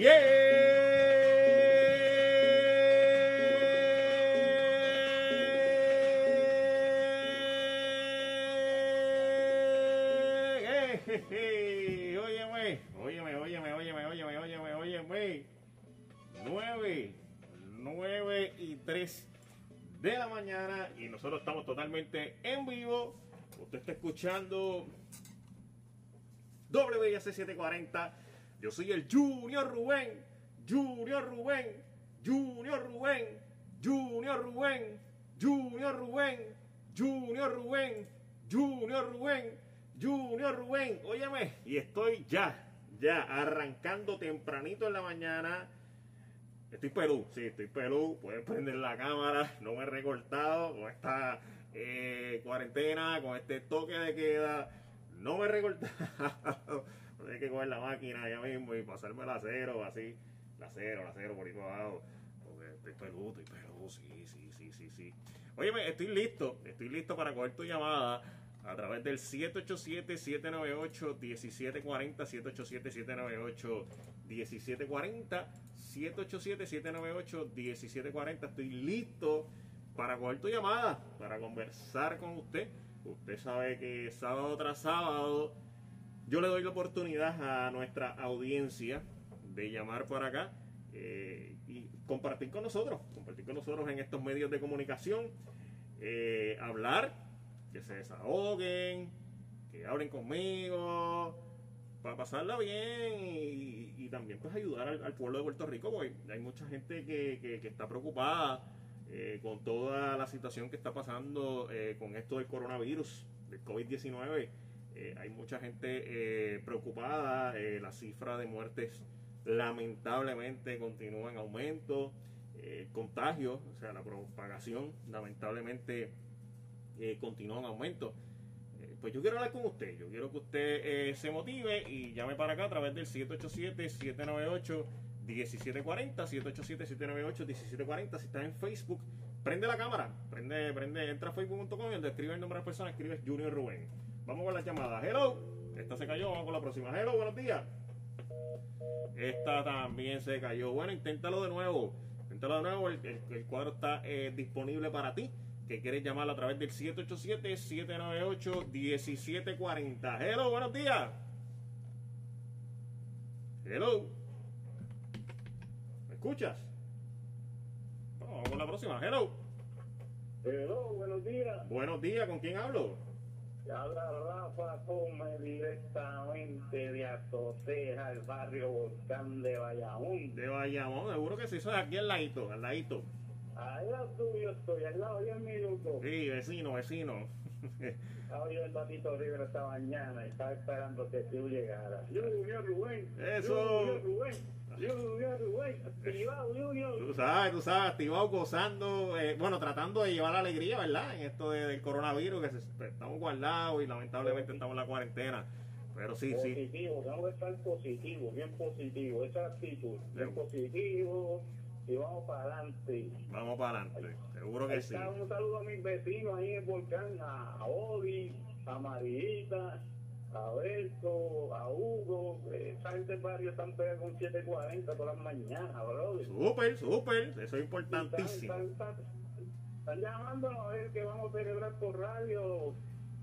Óyeme, óyeme, óyeme, óyeme, óyeme, óyeme, óyeme. 9, 9 y 3 de la mañana y nosotros estamos totalmente en vivo. Usted está escuchando WIC 740. Yo soy el Junior Rubén, Junior Rubén, Junior Rubén, Junior Rubén, Junior Rubén, Junior Rubén, Junior Rubén, Junior Rubén. Óyeme, y estoy ya, ya arrancando tempranito en la mañana. Estoy pelú, sí, estoy pelú. Puedes prender la cámara, no me he recortado con esta eh, cuarentena, con este toque de queda. No me he recortado. Hay que coger la máquina ya mismo y pasarme el acero, así. La acero, la acero por ahí abajo. Porque estoy pelú, estoy pelú, sí, sí, sí, sí, sí. Óyeme, estoy listo, estoy listo para coger tu llamada a través del 787-798-1740, 787-798-1740, 787-798-1740. Estoy listo para coger tu llamada, para conversar con usted. Usted sabe que sábado tras sábado yo le doy la oportunidad a nuestra audiencia de llamar por acá eh, y compartir con nosotros, compartir con nosotros en estos medios de comunicación, eh, hablar, que se desahoguen, que hablen conmigo, para pasarla bien y, también pues ayudar al, pueblo de Puerto Rico, porque hay mucha gente que, está preocupada eh, con toda la situación que está pasando con esto del coronavirus, del COVID-19. Eh, hay mucha gente preocupada, la cifra de muertes lamentablemente continúa en aumento, el contagio, o sea, la propagación lamentablemente continúa en aumento pues yo quiero hablar con usted. Yo quiero que usted eh, se motive y llame para acá a través del 787-798-1740. 787-798-1740. Si está en Facebook, prende la cámara. Prende, prende, entra a facebook.com y donde escribe el nombre de la persona, escribe Junior Rubén. Vamos con las llamadas. Hello. Esta se cayó, vamos con la próxima. Hello, buenos días. Esta también se cayó. Bueno, inténtalo de nuevo. Inténtalo de nuevo. El, el, el cuadro está eh, disponible para ti que quieres llamarlo a través del 787-798-1740. Hello, buenos días. Hello. ¿Me escuchas? Vamos con la próxima. Hello. Hello, buenos días. Buenos días, ¿con quién hablo? Habla Rafa Come directamente de Atoteja, el barrio Volcán de Bayamón. De Bayamón, seguro que sí, eso es aquí al ladito, al ladito. Ahí tuyo estoy, al lado 10 minutos. Sí, vecino, vecino. Estaba yo el Batito River esta mañana y estaba esperando que tú llegaras. Junior Rubén. Eso. Junior Rubén. Tú sabes, tú sabes, activado, gozando, eh, bueno, tratando de llevar alegría, ¿verdad? En esto de, del coronavirus, que se, estamos guardados y lamentablemente estamos en la cuarentena. Pero sí, positivo, sí. Positivo, tengo que estar positivo, bien positivo, esa actitud. Bien positivo y vamos para adelante. Vamos para adelante, seguro que sí. Un saludo a mis vecinos ahí en el volcán, a Odi, a Marita, a Berto, a Hugo. Esa gente del barrio están pegados con 740 todas las mañanas, brother. Súper, súper, eso es importantísimo. Están, están, están, están llamándonos a ver que vamos a celebrar por radio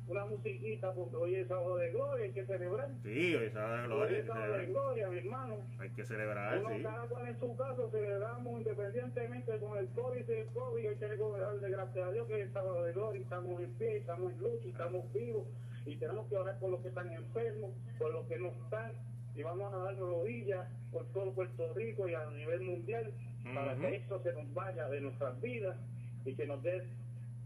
una musiquita porque hoy es sábado de gloria, hay que celebrar. Sí, hoy es sábado de gloria. Hoy es sábado de gloria, mi hermano. Hay que celebrar, Uno, sí. cada cual en su caso celebramos independientemente con el COVID y el COVID. Hay que darle gracias a Dios que es sábado de gloria, estamos en pie, estamos en lucha, estamos vivos y tenemos que orar por los que están enfermos, por los que no están y vamos a dar rodillas por todo Puerto Rico y a nivel mundial uh -huh. para que esto se nos vaya de nuestras vidas y que nos dé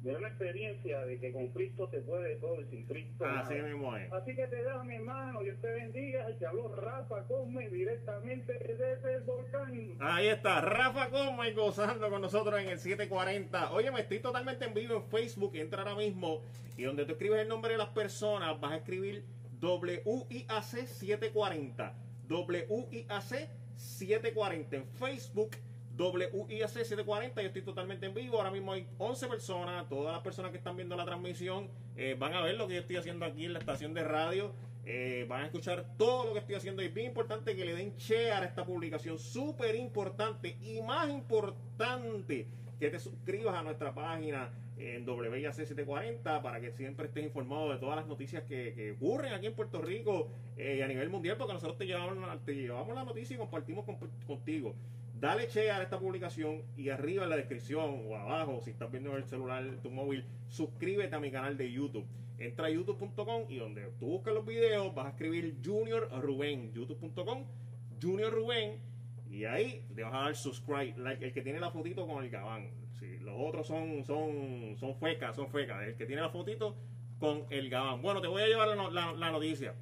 de una experiencia de que con Cristo se puede todo y sin Cristo Así nada. mismo es. Así que te dejo mi hermano, Dios te bendiga, te habló Rafa Come directamente desde el volcán. Ahí está, Rafa Come gozando con nosotros en el 740. Oye, me estoy totalmente en vivo en Facebook, entra ahora mismo y donde tú escribes el nombre de las personas vas a escribir WIAC 740. WIAC 740 en Facebook. WIAC 740, yo estoy totalmente en vivo, ahora mismo hay 11 personas, todas las personas que están viendo la transmisión eh, van a ver lo que yo estoy haciendo aquí en la estación de radio, Eh, van a escuchar todo lo que estoy haciendo. Y es bien importante que le den share a esta publicación. Súper importante. Y más importante, que te suscribas a nuestra página en WIAC740 para que siempre estés informado de todas las noticias que, ocurren aquí en Puerto Rico eh, y a nivel mundial, porque nosotros te llevamos la noticia y compartimos contigo. Dale share a esta publicación y arriba en la descripción o abajo, si estás viendo en el celular, tu móvil, suscríbete a mi canal de YouTube. Entra a youtube.com y donde tú buscas los videos vas a escribir Junior Rubén, youtube.com, Junior Rubén, y ahí te vas a dar subscribe, el que tiene la fotito con el gabán. Sí, los otros son, son, son fecas, son fecas. El que tiene la fotito con el gabán. Bueno, te voy a llevar la, noticia.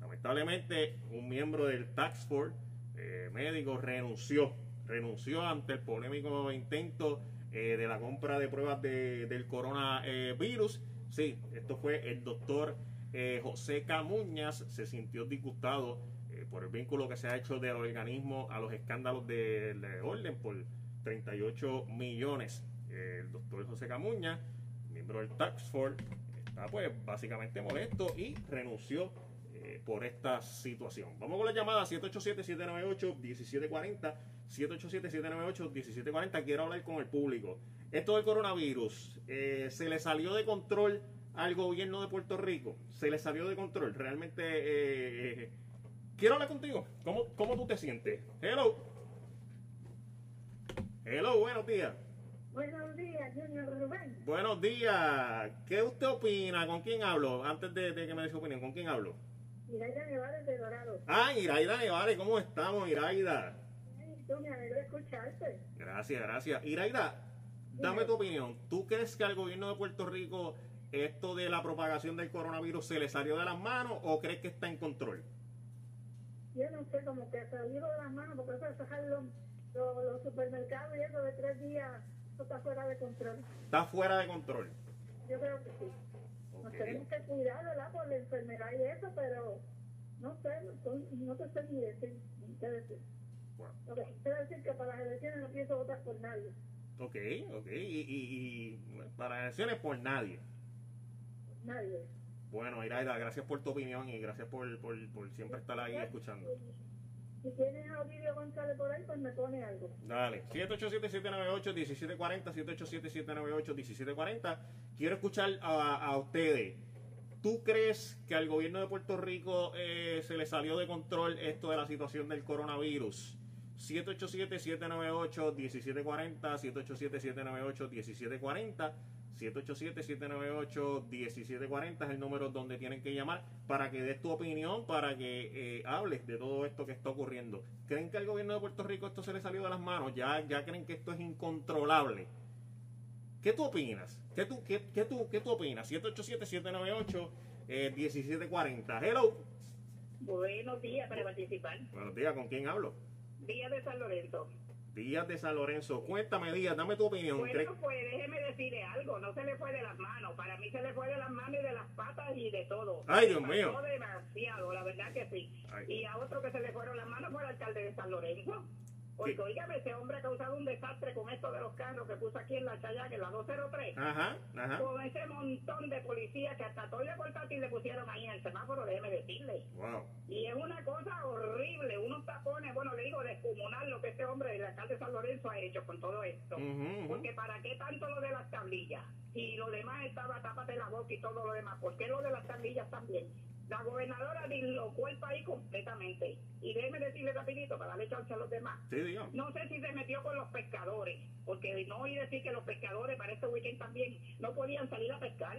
Lamentablemente, un miembro del Tax Force eh, médico renunció renunció ante el polémico intento eh, de la compra de pruebas del coronavirus. sí, esto fue el doctor eh, José Camuñas, se sintió disgustado eh, por el vínculo que se ha hecho del organismo a los escándalos de, orden por 38 millones. el doctor José Camuñas, miembro del Tax Force, está pues básicamente molesto y renunció por esta situación. Vamos con la llamada 787-798-1740. 787-798-1740. Quiero hablar con el público. Esto del coronavirus, eh, ¿se le salió de control al gobierno de Puerto Rico? ¿Se le salió de control? Realmente, eh, eh, quiero hablar contigo. ¿Cómo, ¿Cómo tú te sientes? Hello. Hello, buenos días. Buenos días, Junior Rubén. Buenos días. ¿Qué usted opina? ¿Con quién hablo? Antes de, que me dé su opinión, ¿con quién hablo? Iraida Nevares de Dorado. Ah, Iraida Nevares, ¿cómo estamos, Iraida? Me alegro escucharte. Gracias, gracias. Iraida, dame tu opinión. ¿Tú crees que al gobierno de Puerto Rico esto de la propagación del coronavirus se le salió de las manos o crees que está en control? Yo no sé, como que salió de las manos, porque eso de sacar los, los, supermercados y eso de tres días, eso está fuera de control. Está fuera de control. Yo creo que sí. Nos tenemos que cuidar, ¿verdad? Por la enfermedad y eso, pero no sé, no, te sé ni decir, ni decir. Lo que quiero decir que para las elecciones no pienso votar por nadie. Ok, ok. Y, y, para las elecciones por nadie. Nadie. Bueno, Iraida, gracias por tu opinión y gracias por, por, por siempre estar ahí escuchando. Si tienes a Ovidio González por ahí, pues me pone algo. Dale, 787-798-1740, 787-798-1740. Quiero escuchar a, a ustedes. ¿Tú crees que al gobierno de Puerto Rico eh, se le salió de control esto de la situación del coronavirus? 787-798-1740, 787-798-1740, 787-798-1740 es el número donde tienen que llamar para que des tu opinión, para que eh, hables de todo esto que está ocurriendo. ¿Creen que al gobierno de Puerto Rico esto se le salió de las manos? ¿Ya, ya creen que esto es incontrolable? ¿Qué tú opinas? ¿Qué tú, qué, qué tú, qué tú opinas? 787-798-1740. Eh, Hello. Buenos días para participar. Buenos días, ¿con quién hablo? Díaz de San Lorenzo. Díaz de San Lorenzo. Cuéntame, Díaz, dame tu opinión. Bueno, pues déjeme decirle algo. No se le fue de las manos. Para mí se le fue de las manos y de las patas y de todo. Ay, Dios mío. demasiado, la verdad que sí. Y a otro que se le fueron las manos fue el alcalde de San Lorenzo. Porque, oígame, ese hombre ha causado un desastre con esto de los carros que puso aquí en la Chayac, en la 203. Ajá, ajá. Con ese montón de policías que hasta todo portátil le pusieron ahí en el semáforo, déjeme decirle. Wow. Y es una cosa horrible, unos tapones, bueno, le digo, descomunal lo que este hombre, el alcalde de San Lorenzo, ha hecho con todo esto. Porque ¿para qué tanto lo de las tablillas? Y lo demás estaba tápate la boca y todo lo demás. ¿Por qué lo de las tablillas también? La gobernadora dislocó el país completamente. Y déjeme decirle rapidito para darle chance a los demás. no sé si se metió con los pescadores, porque no oí decir que los pescadores para este weekend también no podían salir a pescar.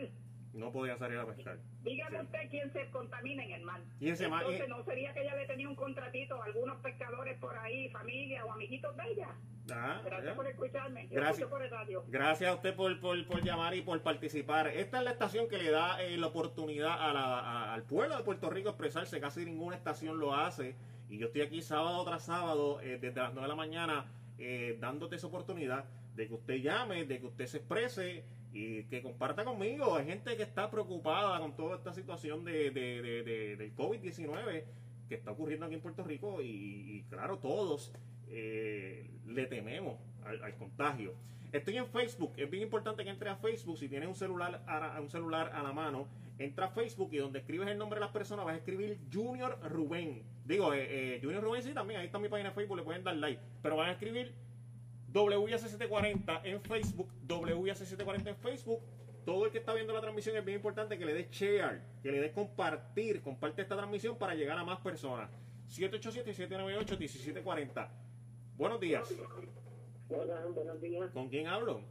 No podían salir a pescar. Dígame usted quién se contamina en el mar. ¿Y ese Entonces, ¿no sería que ella le tenía un contratito a algunos pescadores por ahí, familia o amiguitos de ella? Ah, gracias por escucharme. Gracias, por el radio. gracias a usted por, por, llamar y por participar. Esta es la estación que le da eh, la oportunidad a la, al pueblo de Puerto Rico expresarse. Casi ninguna estación lo hace. Y yo estoy aquí sábado tras sábado, eh, desde las 9 de la mañana, eh, dándote esa oportunidad de que usted llame, de que usted se exprese y que comparta conmigo. Hay gente que está preocupada con toda esta situación de, de, de, del COVID-19 que está ocurriendo aquí en Puerto Rico y, claro, todos eh, le tememos al, contagio. Estoy en Facebook, es bien importante que entre a Facebook si tienes un celular a, un celular a la mano entra a Facebook y donde escribes el nombre de las personas vas a escribir Junior Rubén. Digo, eh, eh, Junior Rubén sí también, ahí está mi página de Facebook, le pueden dar like. Pero van a escribir WIAC740 en Facebook, WIAC740 en Facebook. Todo el que está viendo la transmisión es bien importante que le des share, que le des compartir, comparte esta transmisión para llegar a más personas. 787-798-1740. Buenos días. Hola, buenos días. ¿Con quién hablo?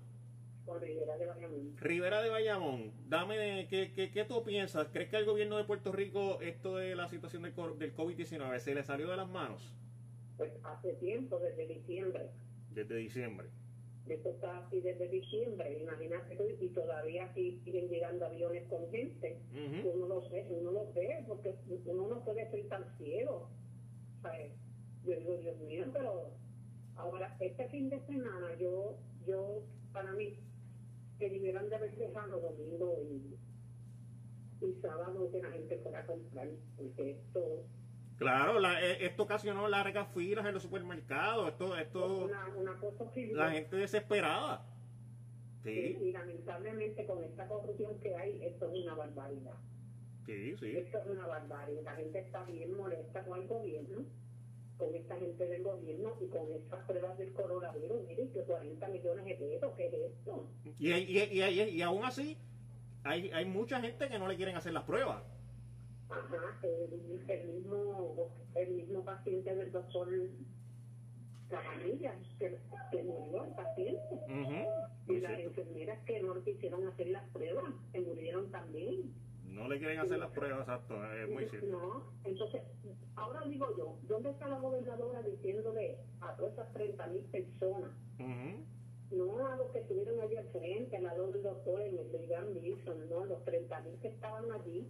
Con Rivera de Bayamón. Rivera de Bayamón, dame, ¿qué, qué, qué tú piensas? ¿Crees que al gobierno de Puerto Rico esto de la situación del, del COVID-19 se le salió de las manos? Pues hace tiempo, desde diciembre. Desde diciembre. Esto está así desde diciembre, imagínate, y todavía aquí siguen llegando aviones con gente. Uno lo ve, uno lo ve, porque uno no puede ser tan ciego. ¿sabes? Yo digo, Dios mío, pero ahora, este fin de semana, yo, yo, para mí, que debieran de haber dejado domingo y, y sábado que la gente fuera a comprar, porque esto... Claro, la, eh, esto ocasionó largas filas en los supermercados, esto, esto, una, una cosa la gente desesperada. Sí. Y, lamentablemente con esta corrupción que hay, esto es una barbaridad. Sí, sí. Esto es una barbaridad. La gente está bien molesta con el gobierno, con esta gente del gobierno y con estas pruebas del coronavirus. Miren, que 40 millones de pesos, ¿qué es esto? Y, y, y, y, aún así, hay, hay mucha gente que no le quieren hacer las pruebas. Ajá, el, el mismo, el mismo paciente del doctor la familia que, que murió el paciente. Y las enfermeras que no quisieron hacer las pruebas se murieron también. No le quieren hacer las pruebas, exacto, es muy cierto. No, entonces, ahora digo yo, ¿dónde está la gobernadora diciéndole a todas esas 30 mil personas? No a los que estuvieron allí al frente, a los doctores, el Gran Wilson, no, los 30 mil que estaban allí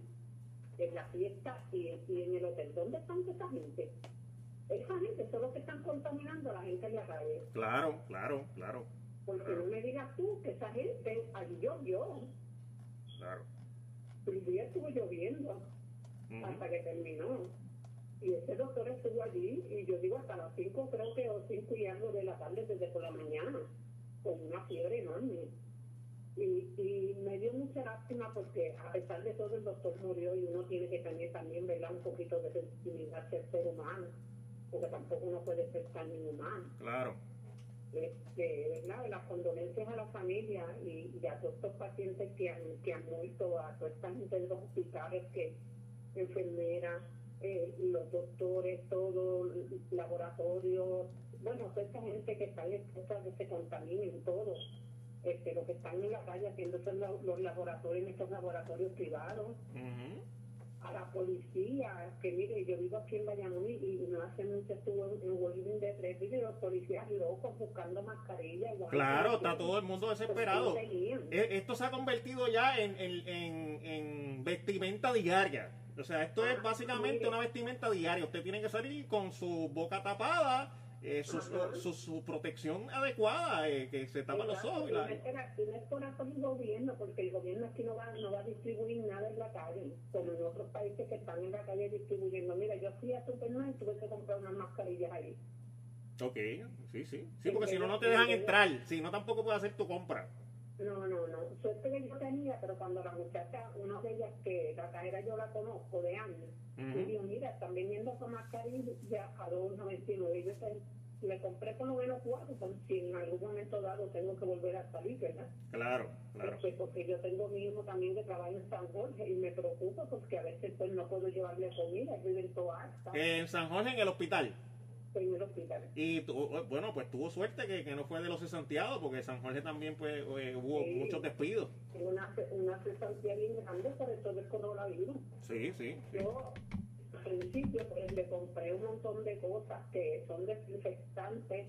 en la fiesta y, en el hotel. ¿Dónde están esa gente? Esa gente son los que están contaminando a la gente en la calle. Claro, claro, claro. Porque no me digas tú que esa gente allí llovió. Claro el día estuvo lloviendo hasta que terminó. Y ese doctor estuvo allí, y yo digo hasta las 5, creo que, o 5 y algo de la tarde, desde por la mañana, con una fiebre enorme. Y, y me dio mucha lástima porque, a pesar de todo, el doctor murió y uno tiene que tener también, ¿verdad?, un poquito de sensibilidad el ser humano, porque tampoco uno puede ser tan inhumano. Claro este, ¿verdad? las condolencias a la familia y, a todos estos pacientes que han, que han muerto, a toda esta gente de los hospitales, que enfermeras, eh, los doctores, todo, laboratorios, bueno, toda esta gente que está expuesta que se contaminen todos, este, los que están en la calle haciéndose los, los laboratorios en estos laboratorios privados a la policía, que mire, yo vivo aquí en Bayamón y, no hace mucho estuvo en, en de tres y los policías locos buscando mascarillas. Claro, está todo el mundo desesperado. E, esto se ha convertido ya en, en, en, vestimenta diaria. O sea, esto es ah, básicamente una vestimenta diaria. Usted tiene que salir con su boca tapada eh, su, su, su, protección adecuada, eh, que se tapan los ojos. Y, la... no es por el gobierno, porque el gobierno aquí no va, no va a distribuir nada en la calle, como en otros países que están en la calle distribuyendo. Mira, yo fui a Superman y tuve que comprar unas mascarillas ahí. Ok, sí, sí. Sí, porque si no, no te dejan entrar. Si no, tampoco puedes hacer tu compra. No, no, no. Suerte que yo tenía, pero cuando la muchacha, una de ellas que la cajera yo la conozco de años, esa mascarilla a 2.99. Y yo le compré por lo menos cuatro, si en algún momento dado tengo que volver a salir, ¿verdad? Claro, claro. Este, porque yo tengo mi hijo también que trabaja en San Jorge y me preocupa porque a veces pues no puedo llevarle comida, vive en Toa. ¿En San Jorge, en el hospital? en el hospital. Y bueno, pues tuvo suerte que, que, no fue de los cesanteados, porque San Jorge también pues eh, hubo muchos despidos. Una, una cesantía bien grande por eso del coronavirus. Sí, sí. Yo al principio pues, le compré un montón de cosas que son desinfectantes,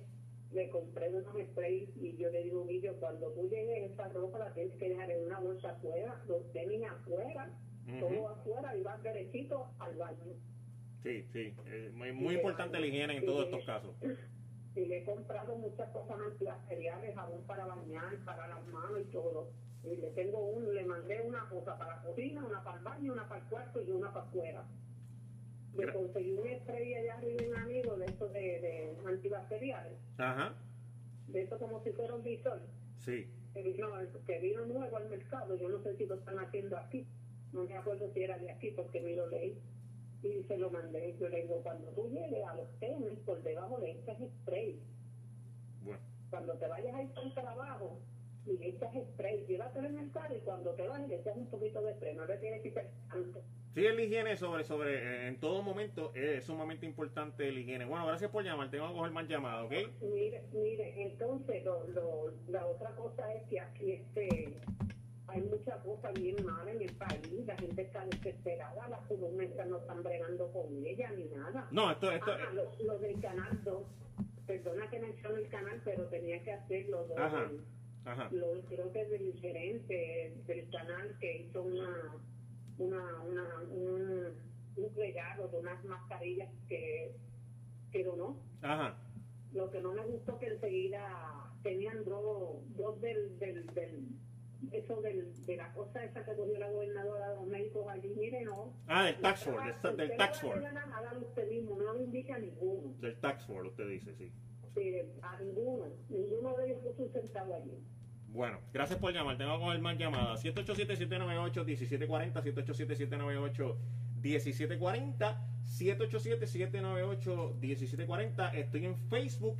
le compré unos sprays y yo le digo, Guillo, cuando tú llegues esa ropa la tienes que dejar en una bolsa afuera, los tenis afuera, todo afuera y vas derechito al baño. Sí, sí, es muy, muy importante la higiene en todos estos casos. Y le he comprado muchas cosas antibacteriales, jabón para bañar, para las manos y todo. Y le tengo un, le mandé una cosa para la cocina, una para el baño, una para el cuarto y una para afuera. Le conseguí un spray allá arriba un amigo de estos de, de, antibacteriales. Ajá. De esto como si fuera un bisol. Sí. Que vino, que vino nuevo al mercado, yo no sé si lo están haciendo aquí no me acuerdo si era de aquí porque me lo leí, y se lo mandé. Yo le digo, cuando tú llegues a los tenis, por debajo le echas spray. Bueno. Cuando te vayas a ir el trabajo, y le echas spray, llévatelo en el carro y cuando te vas le echas un poquito de spray, no le tienes que echar tanto. Sí, el higiene sobre, sobre, eh, en todo momento es sumamente importante el higiene. Bueno, gracias por llamar, tengo que coger más llamadas, ¿ok? Mire, mire, entonces lo, lo, la otra cosa es que aquí este hay muchas cosas bien malas en el país, la gente está desesperada, las columnas no están bregando con ella ni nada. No, esto, esto... Ah, lo, del canal 2, perdona que menciono el canal, pero tenía que hacerlo. Ajá. Ajá. Lo, creo que es del gerente del canal que hizo una, una, una un, un, regalo de unas mascarillas que, que donó. Ajá. Lo que no me gustó que enseguida tenían dos, dos del, del, del eso del, de la cosa esa que cogió la gobernadora de los médicos allí, mire, no. Ah, del tax force, del, tax force. No usted mismo, no lo indica a ninguno. Del tax force, usted dice, sí. Sí, a ninguno. Ninguno de ellos puso un centavo allí. Bueno, gracias por llamar. Tengo que coger más llamadas. 787-798-1740, 787-798-1740, 787-798-1740. Estoy en Facebook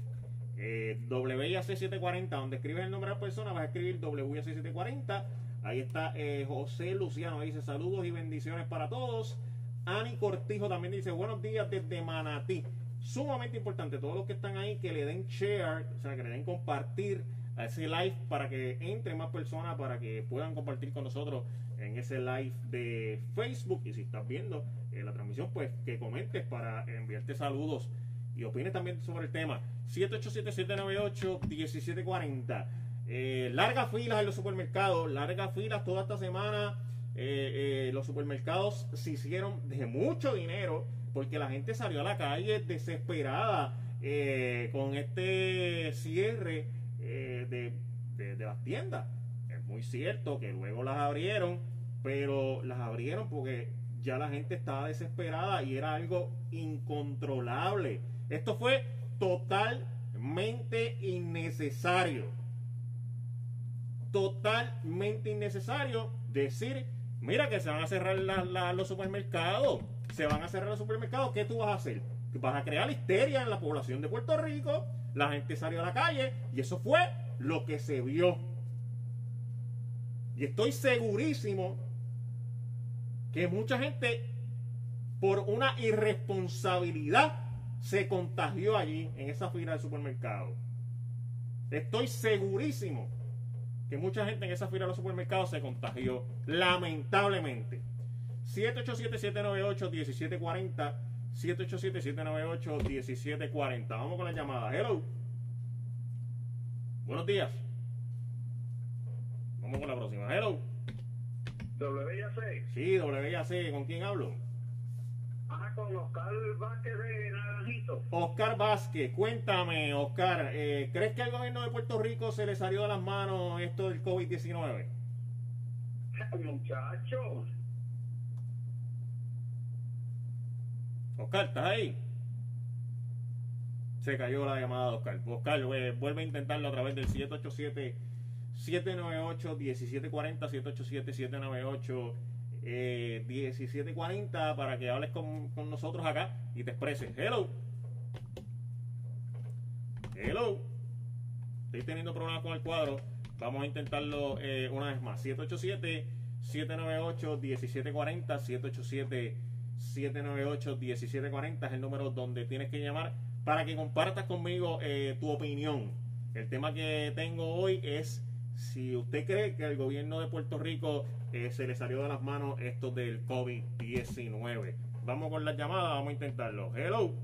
eh, WIAC740, donde escribes el nombre de la persona, vas a escribir WIAC740. Ahí está eh, José Luciano, dice saludos y bendiciones para todos. Ani Cortijo también dice buenos días desde Manatí. Sumamente importante, todos los que están ahí que le den share, o sea, que le den compartir a ese live para que entre más personas, para que puedan compartir con nosotros en ese live de Facebook. Y si estás viendo eh, la transmisión, pues que comentes para enviarte saludos y opines también sobre el tema. 787-798-1740. Eh, largas filas en los supermercados, largas filas toda esta semana. Eh, eh, los supermercados se hicieron de mucho dinero porque la gente salió a la calle desesperada con este cierre de, de las tiendas. Es muy cierto que luego las abrieron, pero las abrieron porque ya la gente estaba desesperada y era algo incontrolable. Esto fue totalmente innecesario. Totalmente innecesario decir, mira que se van a cerrar los supermercados. Se van a cerrar los supermercados. ¿Qué tú vas a hacer? Vas a crear histeria en la población de Puerto Rico. La gente salió a la calle y eso fue lo que se vio. Y estoy segurísimo que mucha gente, por una irresponsabilidad, se contagió allí, en esa fila del supermercado. Estoy segurísimo que mucha gente en esa fila de los supermercados se contagió, lamentablemente. 787-798-1740. 787-798-1740. Vamos con la llamada. Hello. Buenos días. Vamos con la próxima. Hello. WIAC. Sí, WIAC. ¿Con quién hablo? con Oscar Vázquez de Naranjito. Oscar Vázquez, cuéntame, Oscar, eh, ¿crees que al gobierno de Puerto Rico se le salió de las manos esto del COVID-19? Muchacho. Oscar, ¿estás ahí? Se cayó la llamada de Oscar. Oscar, eh, vuelve a intentarlo a través del 787 798 1740 787 798 eh, 1740 para que hables con, con, nosotros acá y te expreses. Hello. Hello. Estoy teniendo problemas con el cuadro. Vamos a intentarlo eh, una vez más. 787-798-1740. 787-798-1740 es el número donde tienes que llamar para que compartas conmigo eh, tu opinión. El tema que tengo hoy es si usted cree que el gobierno de Puerto Rico eh, se le salió de las manos esto del COVID-19. Vamos con la llamada, vamos a intentarlo. Hello.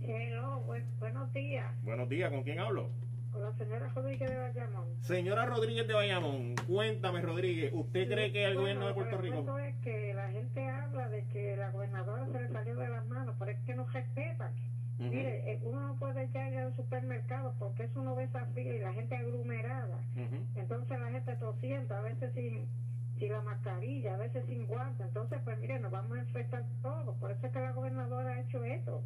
Hello, buenos días. Buenos días, ¿con quién hablo? Con la señora Rodríguez de Bayamón. Señora Rodríguez de Bayamón, cuéntame Rodríguez, ¿usted cree que el gobierno de Puerto Rico... es que la gente habla de que la gobernadora se le salió de las manos, pero es que no respeta. Mire, eh, uno no puede ya ir al supermercado porque eso no ve esa fila y la gente aglomerada. Entonces la gente tosiendo, a veces sin, sin la mascarilla, a veces sin guantes. Entonces, pues mire, nos vamos a infectar todos. Por eso es que la gobernadora ha hecho eso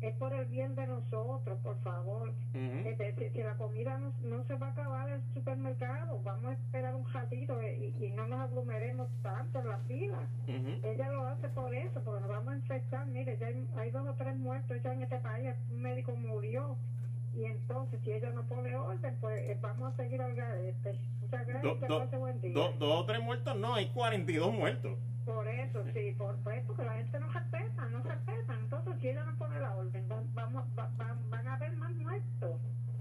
es por el bien de nosotros, por favor. Uh es decir, la comida no, no se va a acabar en el supermercado, vamos a esperar un ratito eh, y, no nos aglomeremos tanto en la fila. Ella lo hace por eso, porque nos vamos a infectar. Mire, ya hay, dos o tres muertos ya en este país, un médico murió. Y entonces, si ella no pone orden, pues eh, vamos a seguir al este. Muchas gracias, do, do, buen día. Dos o tres muertos, no, hay 42 muertos. Por eso, sí, por, pues, porque la gente no se respeta, no se respeta. Entonces, si ella no pone van, a haber más muertos.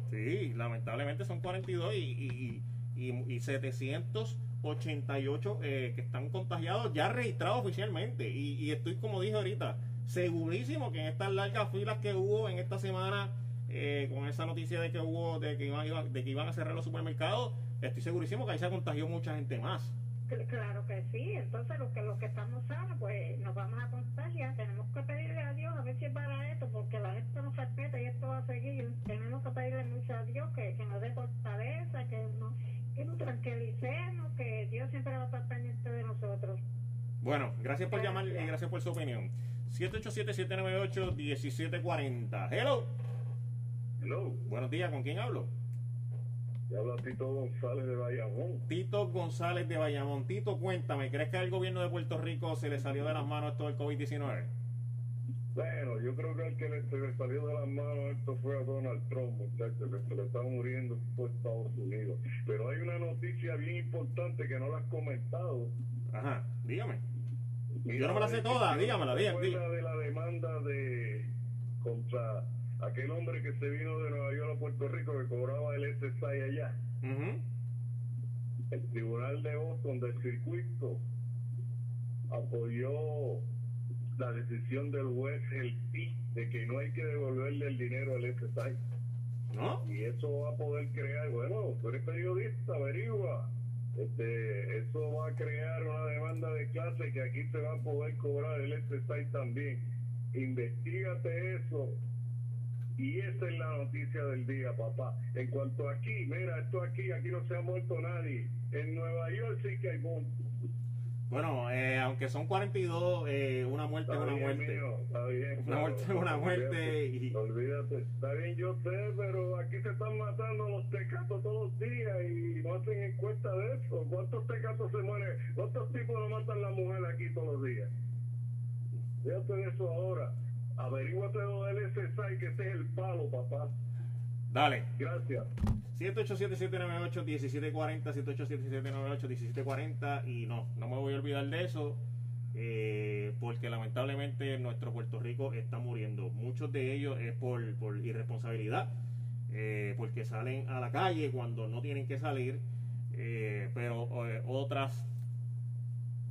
Sí, lamentablemente son 42 y, y, y, y 788 eh, que están contagiados ya registrados oficialmente. Y, y estoy, como dije ahorita, segurísimo que en estas largas filas que hubo en esta semana eh, con esa noticia de que hubo de que iban, de que iban a cerrar los supermercados, estoy segurísimo que ahí se contagió mucha gente más. Claro que sí, entonces los que los que estamos sanos, pues nos vamos a contagiar, tenemos que pedirle a Dios a ver si es para esto, porque la gente nos respeta y esto va a seguir, tenemos que pedirle mucho a Dios que, que nos dé fortaleza, que nos, que nos tranquilicemos, que Dios siempre va a estar pendiente de nosotros. Bueno, gracias por llamar y gracias por su opinión. 787-798-1740. Hello. Hello. Buenos días, ¿con quién hablo? Habla Tito González de Bayamón. Tito González de Bayamón. Tito, cuéntame, ¿crees que al gobierno de Puerto Rico se le salió de las manos esto del COVID-19? Bueno, yo creo que al que se le salió de las manos esto fue a Donald Trump, muchachos, que se le está muriendo por Estados Unidos. Pero hay una noticia bien importante que no la has comentado. Ajá, dígame. yo no me la sé toda, dígamela, dígame. de la demanda de contra aquel hombre que se vino de Nueva York a Puerto Rico que cobraba el SSI allá. El Tribunal de Boston del circuito apoyó la decisión del juez el de que no hay que devolverle el dinero al SSI. ¿No? Y eso va a poder crear, bueno, tú eres periodista, averigua. Este, eso va a crear una demanda de clase que aquí se va a poder cobrar el SSI también. Investígate eso y esa es la noticia del día, papá. En cuanto a aquí, mira, esto aquí, aquí no se ha muerto nadie. En Nueva York sí que hay muertos. Bueno, eh, aunque son 42, eh, una muerte es una muerte. está bien, una muerte es una muerte. y... olvídate, está bien, yo sé, pero aquí se están matando los tecatos todos los días y no hacen encuesta de eso. ¿Cuántos tecatos se mueren? ¿Cuántos tipos no matan la mujer aquí todos los días? Fíjate de eso ahora. Averíguate lo del SSI, que ese es el palo, papá. Dale. Gracias. 787-798-1740, 787-798-1740 y no, no me voy a olvidar de eso eh, porque lamentablemente nuestro Puerto Rico está muriendo. Muchos de ellos es por, por irresponsabilidad, eh, porque salen a la calle cuando no tienen que salir, eh, pero otras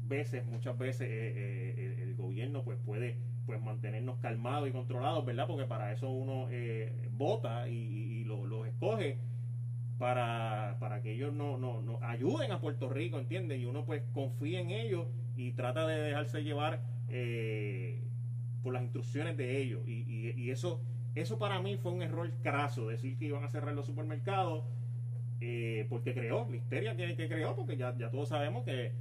veces, muchas veces el gobierno pues puede pues mantenernos calmados y controlados, ¿verdad? Porque para eso uno eh, vota y, los escoge para, para que ellos no, no, no, ayuden a Puerto Rico, ¿entiendes? Y uno pues confía en ellos y trata de dejarse llevar eh, por las instrucciones de ellos. Y, y, eso, eso para mí fue un error craso, decir que iban a cerrar los supermercados, eh, porque creó, la histeria que, que creó, porque ya, ya todos sabemos que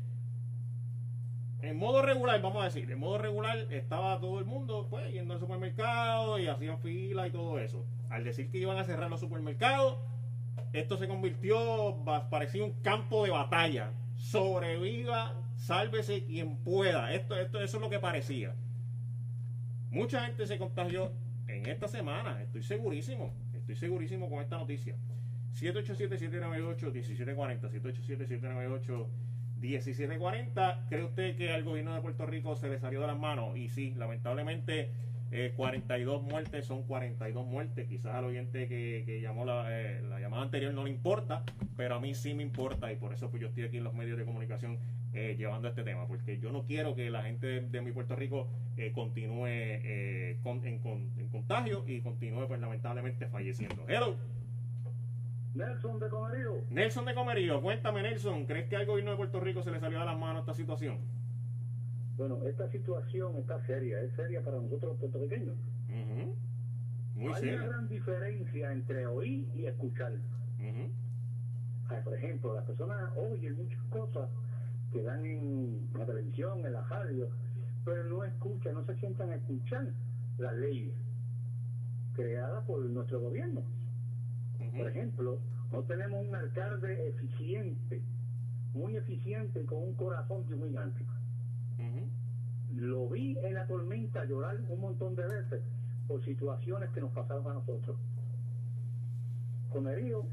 en modo regular, vamos a decir, en modo regular estaba todo el mundo pues yendo al supermercado y hacían fila y todo eso. Al decir que iban a cerrar los supermercados, esto se convirtió, parecía un campo de batalla. Sobreviva, sálvese quien pueda. Esto, esto, eso es lo que parecía. Mucha gente se contagió en esta semana, estoy segurísimo, estoy segurísimo con esta noticia. 787-798-1740, 787-798 1740, ¿cree usted que al gobierno de Puerto Rico se le salió de las manos? Y sí, lamentablemente 42 eh, muertes son 42 muertes. Quizás al oyente que, llamó eh, la, llamada anterior no le importa, pero a mí sí me importa y por eso pues yo estoy aquí en los medios de comunicación eh, llevando este tema, porque yo no quiero que la gente de, mi Puerto Rico continúe en, en, contagio y continúe pues lamentablemente falleciendo. Hello. Nelson de Comerío. Nelson de Comerío, cuéntame Nelson, ¿crees que al gobierno de Puerto Rico se le salió de las manos esta situación? Bueno, esta situación está seria, es seria para nosotros los puertorriqueños. Muy Hay una gran diferencia entre oír y escuchar. por ejemplo, las personas oyen muchas cosas que dan en la televisión, en la radio, pero no escuchan, no se sientan a escuchar las leyes creadas por nuestro gobierno. Por ejemplo, no tenemos un alcalde eficiente, muy eficiente con un corazón gigante. Lo vi en la tormenta llorar un montón de veces por situaciones que nos pasaron a nosotros. Conerío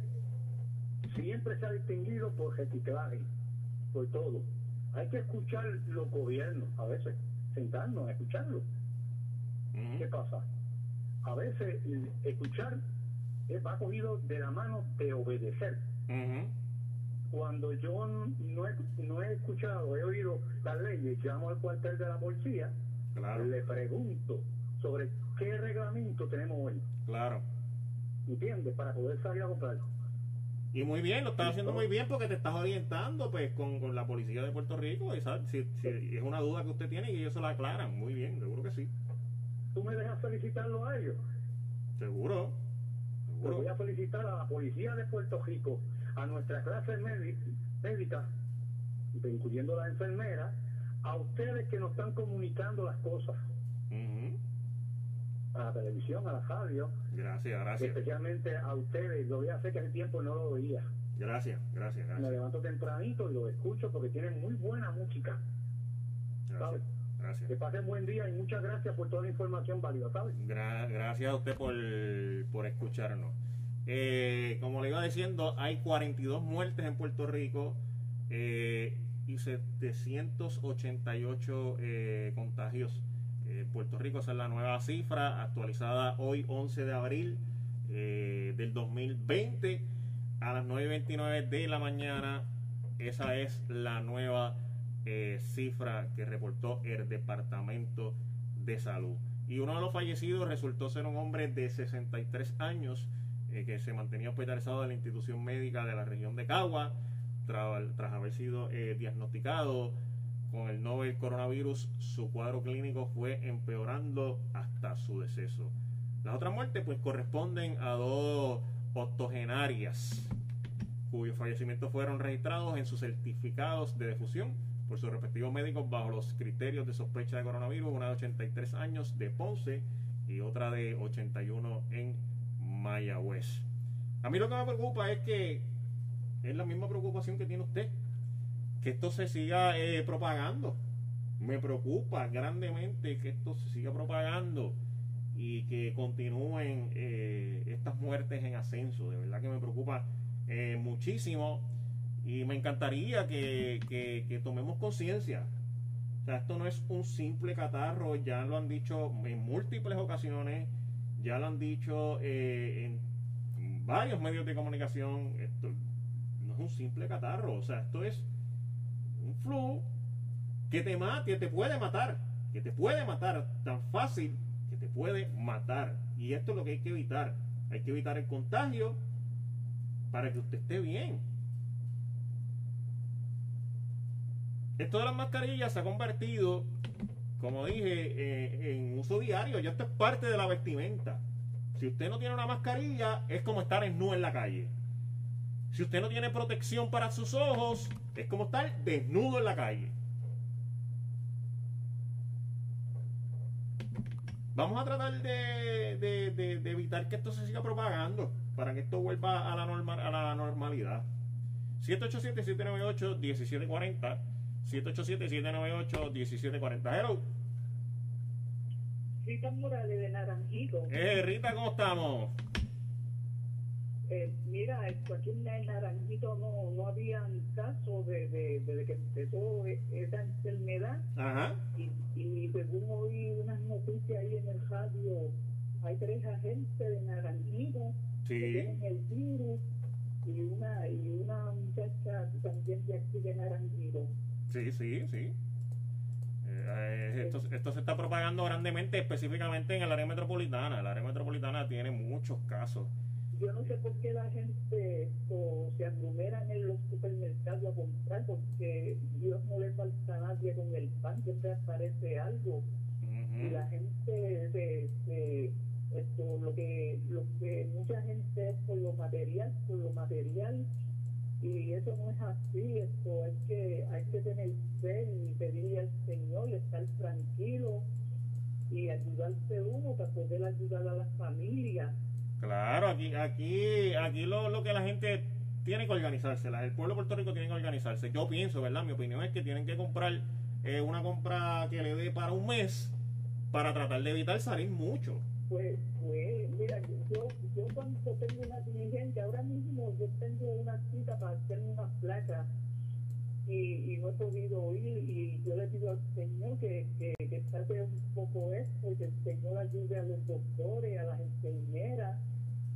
siempre se ha distinguido por reciclaje, por todo. Hay que escuchar los gobiernos, a veces, sentarnos a escucharlo. ¿Qué pasa? A veces escuchar va cogido de la mano de obedecer. Cuando yo no he, no he escuchado, he oído las leyes, llamo al cuartel de la policía, le pregunto sobre qué reglamento tenemos hoy. Claro. ¿Entiendes? Para poder salir a comprar. Y muy bien, lo estás haciendo muy bien porque te estás orientando pues con, con la policía de Puerto Rico. Y, Si, es una duda que usted tiene y ellos se la aclaran. Muy bien, seguro que sí. ¿Tú me dejas felicitarlo a ellos? Seguro. Voy a felicitar a la policía de Puerto Rico, a nuestra clase médica, incluyendo la enfermera, a ustedes que nos están comunicando las cosas a la televisión, a la radio. Gracias, gracias. Especialmente a ustedes. Lo voy a hacer que hace tiempo no lo oía. Gracias, gracias, gracias. Me levanto tempranito y lo escucho porque tienen muy buena música. Gracias. Gracias. Que pasen buen día y muchas gracias por toda la información válida, ¿sabes? gracias a usted por, por escucharnos. Eh, como le iba diciendo, hay 42 muertes en Puerto Rico eh, y 788 eh, contagios eh, Puerto Rico. Esa es la nueva cifra actualizada hoy 11 de abril del 2020 a las 9.29 de la mañana. Esa es la nueva eh, cifra que reportó el Departamento de Salud. Y uno de los fallecidos resultó ser un hombre de 63 años que se mantenía hospitalizado en la institución médica de la región de Cagua tras haber sido diagnosticado con el novel coronavirus, su cuadro clínico fue empeorando hasta su deceso. Las otras muertes pues corresponden a dos octogenarias cuyos fallecimientos fueron registrados en sus certificados de defusión por sus respectivos médicos bajo los criterios de sospecha de coronavirus, una de 83 años de Ponce y otra de 81 en Mayagüez. A mí lo que me preocupa es que es la misma preocupación que tiene usted que esto se siga eh, propagando. Me preocupa grandemente que esto se siga propagando y que continúen eh, estas muertes en ascenso. De verdad que me preocupa eh, muchísimo y me encantaría que, que tomemos conciencia. O sea, esto no es un simple catarro, ya lo han dicho en múltiples ocasiones, ya lo han dicho en varios medios de comunicación. Esto no es un simple catarro, o sea, esto es un flu que te que te puede matar, que te puede matar tan fácil que te puede matar. Y esto es lo que hay que evitar. Hay que evitar el contagio para que usted esté bien. Esto de las mascarillas se ha convertido, como dije, eh, en uso diario. Ya esto es parte de la vestimenta. Si usted no tiene una mascarilla, es como estar nu en la calle. Si usted no tiene protección para sus ojos, es como estar desnudo en la calle. Vamos a tratar de, evitar que esto se siga propagando para que esto vuelva a la, a la normalidad. 787-798-1740. 787-798-1740. Hello. Rita Morales de Naranjito. Eh, Rita, ¿cómo estamos? Eh, mira, aquí en Naranjito no, no habían casos de, de, que empezó e, esa enfermedad. Y, y según oí unas noticias ahí en el radio, hay tres agentes de Naranjito que tienen el virus y una, y una muchacha también de aquí de Naranjito. Sí, sí, sí. Eh, esto, esto, se está propagando grandemente, específicamente en el área metropolitana. El área metropolitana tiene muchos casos yo no sé por qué la gente se aglomeran en los supermercados a comprar, porque Dios no le falta a nadie con el pan, siempre aparece algo. Y la gente, se, esto, lo, que, lo que mucha gente es por lo material, por lo material, y eso no es así, esto es que hay que tener fe y pedirle al Señor, estar tranquilo y ayudarse uno para poder ayudar a las familias Claro, aquí, aquí, aquí lo, lo que la gente tiene que organizarse, el pueblo de Puerto Rico tiene que organizarse. Yo pienso, ¿verdad? Mi opinión es que tienen que comprar eh, una compra que le dé para un mes para tratar de evitar salir mucho. Pues, pues mira, yo, yo cuando tengo una diligencia, ahora tengo una cita para hacerme una placa y, no he podido ir y yo le pido al Señor que, que, que un poco esto y que el Señor ayude a los doctores, a las enfermeras.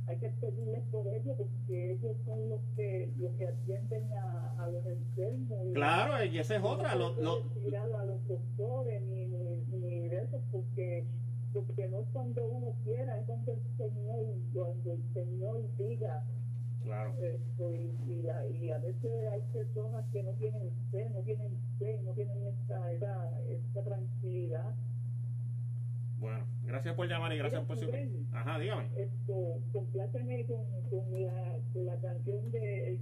Hay que pedirles por ellos porque ellos son los que los que atienden a, a los enfermos. Claro, y esa es otra. No lo, a los doctores ni, ni, ni eso porque porque no es cuando uno quiera, es cuando el Señor, cuando el Señor diga Claro. y, y, a veces hay personas que no tienen fe, no tienen fe, no tienen esta, esta, tranquilidad. Bueno, gracias por llamar y gracias por su... Ajá, dígame. Esto, compláceme con, con, la, con la canción de de.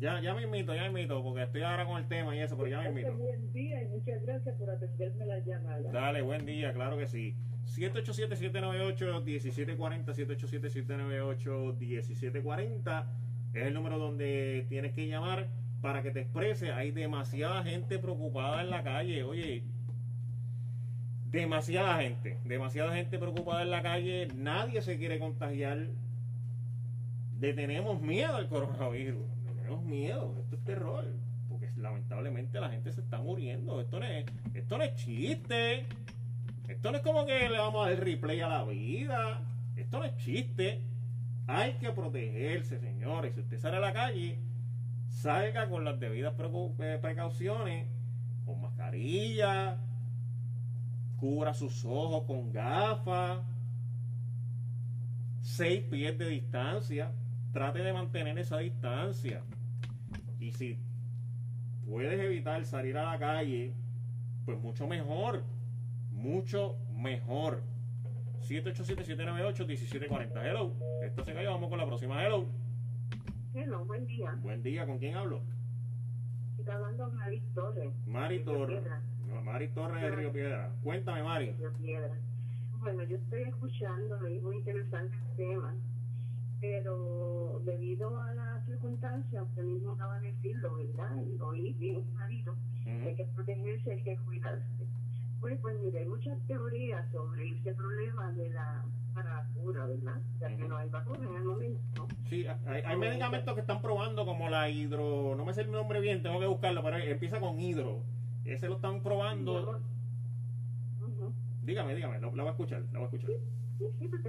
Ya, ya me invito, ya me invito, porque estoy ahora con el tema y eso, pero ya me invito. Buen día y muchas gracias por atenderme la llamada. Dale, buen día, claro que sí. 787-798-1740, 787-798-1740 es el número donde tienes que llamar para que te exprese. Hay demasiada gente preocupada en la calle, oye, demasiada gente, demasiada gente preocupada en la calle, nadie se quiere contagiar. Le tenemos miedo al coronavirus, tenemos miedo, esto es terror, porque lamentablemente la gente se está muriendo, esto no es, esto no es chiste. Esto no es como que le vamos a dar replay a la vida. Esto no es chiste. Hay que protegerse, señores. Si usted sale a la calle, salga con las debidas eh, precauciones, con mascarilla, cubra sus ojos con gafas, seis pies de distancia. Trate de mantener esa distancia. Y si puedes evitar salir a la calle, pues mucho mejor mucho mejor. 787-798-1740. Hello. Esto se cayó. Vamos con la próxima. Hello. Hello, buen día. Buen día. ¿Con quién hablo? Está hablando Mari Torres. Mari Torres. Mari Torres de Río Piedra. Cuéntame, Mari. Río Piedra. Bueno, yo estoy escuchando y muy interesante el tema, pero debido a las circunstancias, usted mismo acaba de decirlo, ¿verdad? Y oí bien clarito, hay que protegerse, hay que cuidarse pues, pues mire, hay muchas teorías sobre ese problema de la para la cura, ¿verdad? Ya que no hay vacuna en el momento. Sí, hay, hay medicamentos que están probando como la hidro, no me sé el nombre bien, tengo que buscarlo, pero empieza con hidro. Ese lo están probando. Dígame, dígame, lo, voy a escuchar, lo voy a escuchar. Sí, sí, pues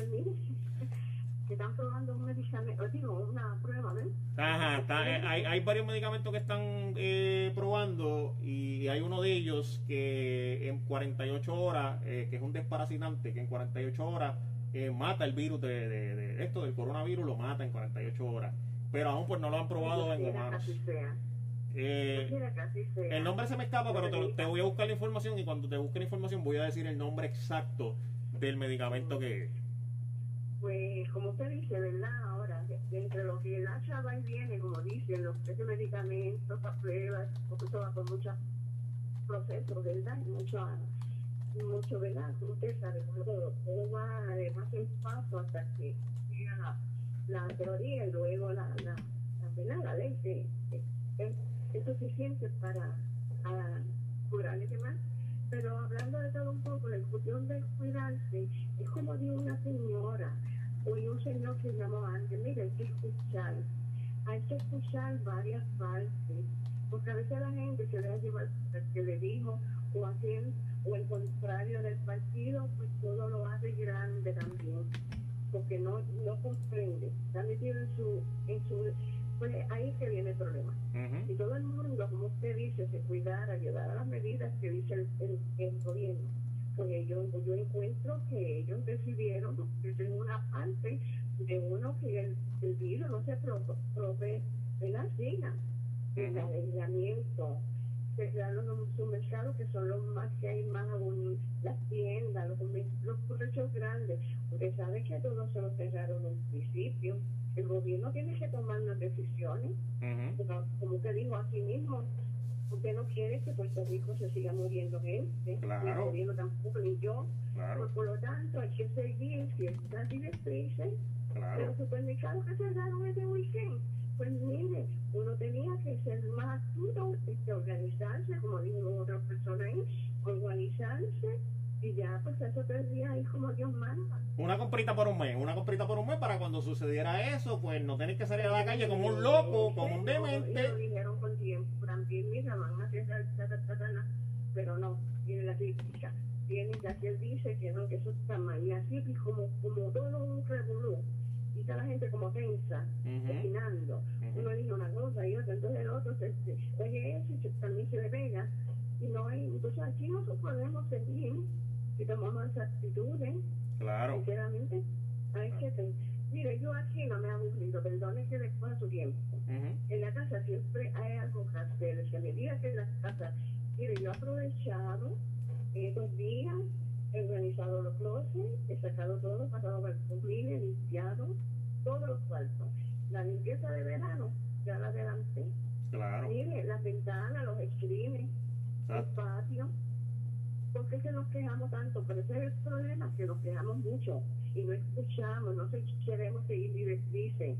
están probando un medicamento, digo, una prueba, ¿ves? Ajá, eh, hay, hay varios medicamentos que están eh, probando y hay uno de ellos que en 48 horas, eh, que es un desparasitante, que en 48 horas mata el virus de, de, esto, del coronavirus, lo mata en 48 horas. Pero aún pues no lo han probado en humanos. el nombre se me escapa, pero te, te, voy a buscar la información y cuando te busque la información voy a decir el nombre exacto del medicamento que es pues como usted dice, ¿verdad? Ahora, entre lo que el hacha va y viene, como dicen, los ese medicamentos, las pruebas, porque eso va con muchos procesos, ¿verdad? Mucho, mucho, ¿verdad? Usted sabe, todo, todo va de paso en paso hasta que llega la, teoría y luego la, la, la, la ley que, es, suficiente para, para curar y demás. Pero hablando de todo un poco, la cuestión de cuidarse, es como de una señora, Oí un señor que llamó antes, mire, hay que escuchar, hay que escuchar varias partes, porque a veces la gente se deja llevar que le dijo o a o el contrario del partido, pues todo lo hace grande también, porque no, no comprende, metido en su, en su, pues ahí es que viene el problema. Y todo el mundo, como usted dice, se cuidara, ayudar a las medidas que dice el, el, el gobierno. Pues ellos, yo encuentro que ellos desde una parte de uno que el, el virus no se provee de la China, el aislamiento, cerrar los supermercados que son los más que hay más aún, las tiendas, los, los comercios grandes, usted sabe que todos se los cerraron en principio, el gobierno tiene que tomar unas decisiones, como usted dijo aquí mismo, Usted no quiere que Puerto Rico se siga muriendo gente, claro. ni muriendo tampoco, ni yo. Claro. Por, lo tanto, hay que seguir ciertas directrices. Claro. Los supermercados que cerraron este weekend, pues mire, uno tenía que ser más astuto, este, organizarse, como dijo otra persona ahí, organizarse y ya, pues eso te ahí como Dios manda. Una comprita por un mes, una comprita por un mes para cuando sucediera eso, pues no tenés que salir a la calle como un loco, como un demente. Lo dijeron con tiempo, también mira, van a hacer pero no, tiene la crítica. Tiene, ya que él dice que no, que eso está mal. Y así como, como todo un revolú, y está la gente como tensa, opinando. Uno dice una cosa y otra, entonces el otro se, oye eso y también se le pega. Y no hay, entonces aquí nosotros podemos seguir si tomamos esas actitudes. Claro. Sinceramente, hay que Mire, yo aquí no me he aburrido, perdone que después de su tiempo. En la casa siempre hay algo que hacer. Si me diga que en la casa, mire, yo he aprovechado estos días, he organizado los closets, he sacado todo, pasado por el he limpiado todos los cuartos. La limpieza de verano ya la adelanté. Claro. Mire, las ventanas, los screens, el patio. ¿Por qué que nos quejamos tanto? Pero ese es el problema, que nos quejamos mucho y no escuchamos, no sé, queremos seguir directrices.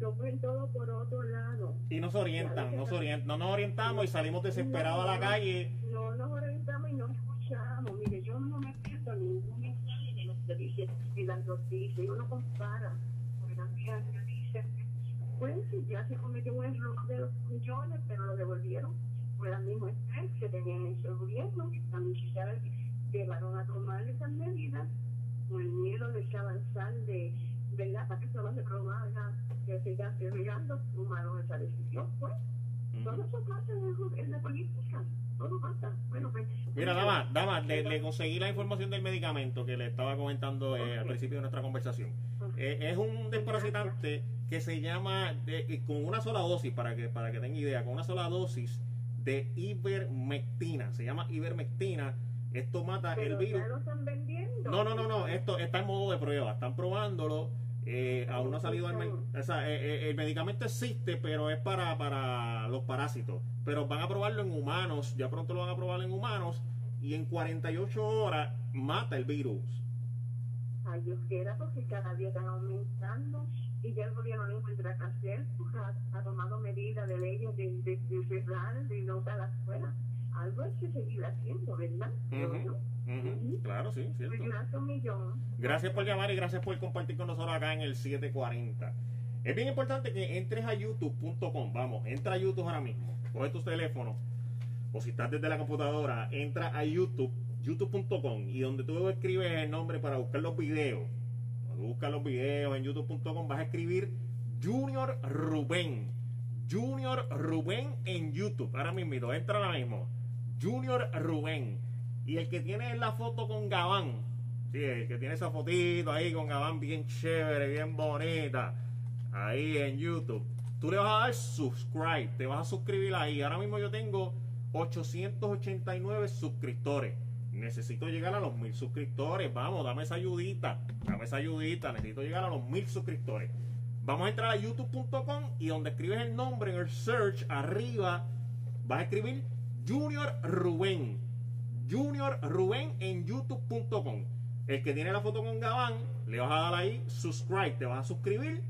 Lo ven todo por otro lado. Y nos orientan, nos orientan, no nos orientamos y salimos desesperados a la calle. No nos orientamos y no escuchamos. Mire, yo no me pierdo ningún mensaje de los dicen y las noticias, yo no compara. Porque también dice, pues ya se cometió un error de los millones, pero lo devolvieron por el mismo estrés que tenían ese gobierno, que también se llevaron a tomar esas medidas con el miedo de que avanzar de, ¿verdad? Para que se van de probar, que sigan llegando, tomaron esa decisión, pues. Todo eso pasa en la política. Bueno, pues, Mira, dama, dama, le, le, conseguí la información del medicamento que le estaba comentando eh, al principio de nuestra conversación. Eh, es un desparasitante que se llama, de, con una sola dosis, para que, para que tenga idea, con una sola dosis de ivermectina. Se llama ivermectina. Esto mata el virus. Ya lo están vendiendo. No, no, no, no. Esto está en modo de prueba. Están probándolo. Eh, aún no ha salido el, o sea, eh, eh, el medicamento existe, pero es para, para los parásitos. Pero van a probarlo en humanos. Ya pronto lo van a probar en humanos. Y en 48 horas mata el virus. Ay, Dios quiera, porque cada día están aumentando y ya el gobierno no encuentra qué hacer, pues ha, tomado medidas de leyes de, de, de cerrar, de no estar afuera. Algo hay que seguir haciendo, ¿verdad? Claro, sí, cierto. Pues gracias un millón. Gracias por llamar y gracias por compartir con nosotros acá en el 740. Es bien importante que entres a youtube.com. Vamos, entra a YouTube ahora mismo. Coge tu teléfono o si estás desde la computadora, entra a YouTube, youtube.com y donde tú escribes el nombre para buscar los videos busca los videos en youtube.com, vas a escribir Junior Rubén. Junior Rubén en YouTube. Ahora mismo, entra ahora mismo. Junior Rubén. Y el que tiene la foto con Gabán. Sí, el que tiene esa fotito ahí con Gabán bien chévere, bien bonita. Ahí en YouTube. Tú le vas a dar subscribe. Te vas a suscribir ahí. Ahora mismo yo tengo 889 suscriptores. Necesito llegar a los mil suscriptores. Vamos, dame esa ayudita. Dame esa ayudita. Necesito llegar a los mil suscriptores. Vamos a entrar a youtube.com y donde escribes el nombre en el search arriba, vas a escribir Junior Rubén. Junior Rubén en youtube.com. El que tiene la foto con Gabán, le vas a dar ahí subscribe. Te vas a suscribir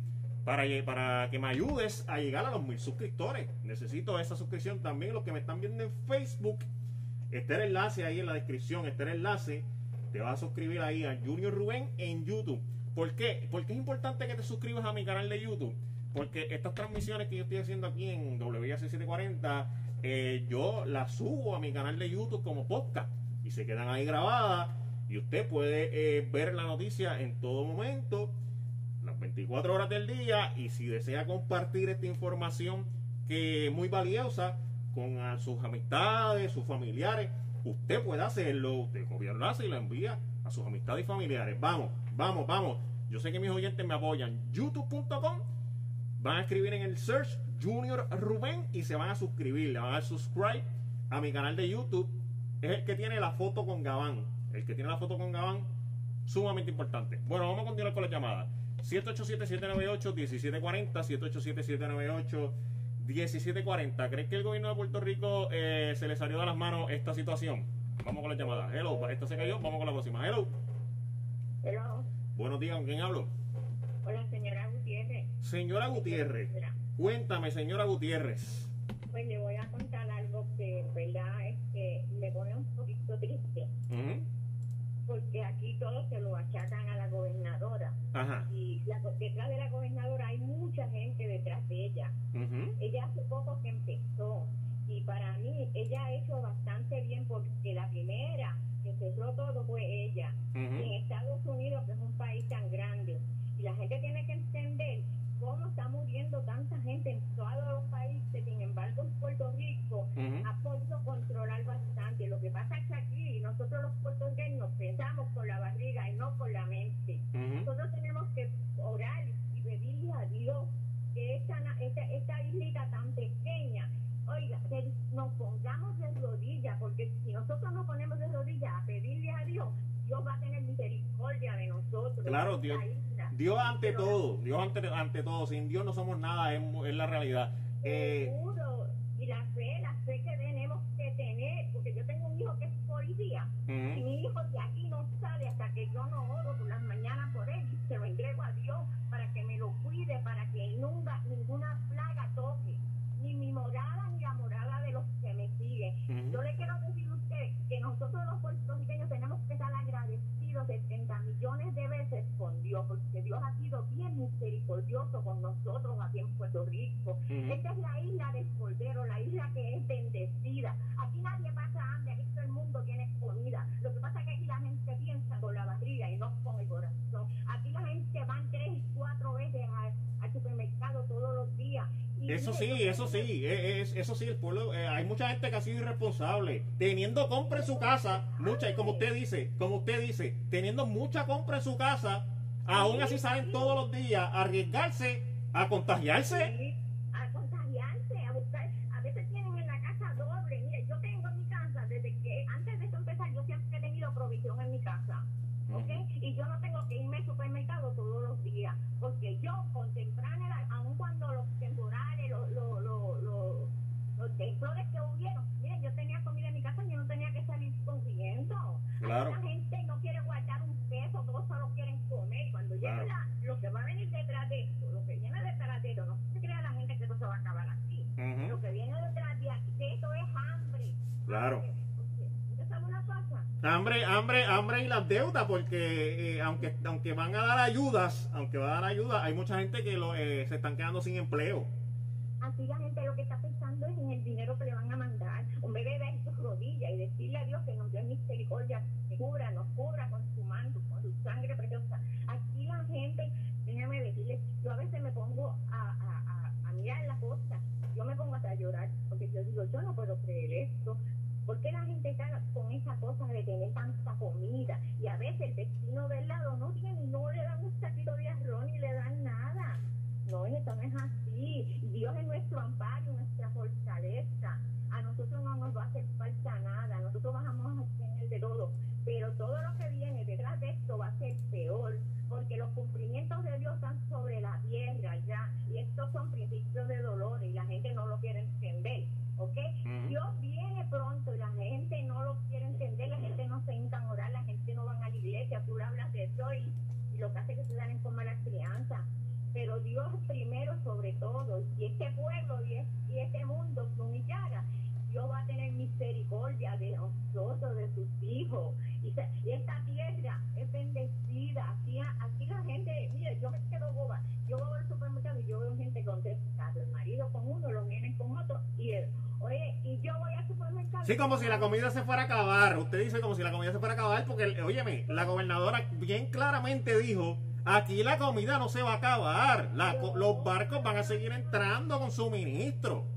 para, que me ayudes a llegar a los mil suscriptores. Necesito esa suscripción también. Los que me están viendo en Facebook Está el enlace ahí en la descripción, está el enlace. Te vas a suscribir ahí a Junior Rubén en YouTube. ¿Por qué? Porque es importante que te suscribas a mi canal de YouTube. Porque estas transmisiones que yo estoy haciendo aquí en WIAC740, eh, yo las subo a mi canal de YouTube como podcast. Y se quedan ahí grabadas. Y usted puede eh, ver la noticia en todo momento, las 24 horas del día. Y si desea compartir esta información que es muy valiosa, con sus amistades, sus familiares. Usted puede hacerlo, usted gobierna y lo envía a sus amistades y familiares. Vamos, vamos, vamos. Yo sé que mis oyentes me apoyan. YouTube.com van a escribir en el search Junior Rubén y se van a suscribir. Le van a dar subscribe a mi canal de YouTube. Es el que tiene la foto con Gabán. El que tiene la foto con Gabán, sumamente importante. Bueno, vamos a continuar con la llamada. 787-798-1740, 787-798. 1740. ¿Crees que el gobierno de Puerto Rico eh, se le salió de las manos esta situación? Vamos con la llamada. Hello, esta se cayó, vamos con la próxima. Hello. Hello. Buenos días, ¿con quién hablo? Hola, señora Gutiérrez. Señora Gutiérrez. Cuéntame, señora Gutiérrez. Pues le voy a contar algo que, verdad, es que me pone un poquito triste. Porque aquí todos se lo achacan a la gobernadora. Ajá. Y detrás de la gobernadora hay mucha gente detrás de ella. Uh. Ella hace poco que empezó. Y para mí, ella ha hecho bastante bien porque la primera que cerró todo fue ella. Uh en Estados Dios ante todo, Dios ante, ante todo, sin Dios no somos nada, es, la realidad. Eh, Eso sí, eso sí, e, eso sí, el pueblo, eh, hay mucha gente que ha sido irresponsable, teniendo compra en su casa, mucha, y como usted dice, como usted dice, teniendo mucha compra en su casa, aún así salen todos los días a arriesgarse a contagiarse. porque eh, aunque, aunque van a dar ayudas, aunque van a dar ayudas, hay mucha gente que eh, se están quedando sin empleo. Como si la comida se fuera a acabar. Usted dice como si la comida se fuera a acabar, porque, óyeme, la gobernadora bien claramente dijo, aquí la comida no se va a acabar. La, los barcos van a seguir entrando con suministro.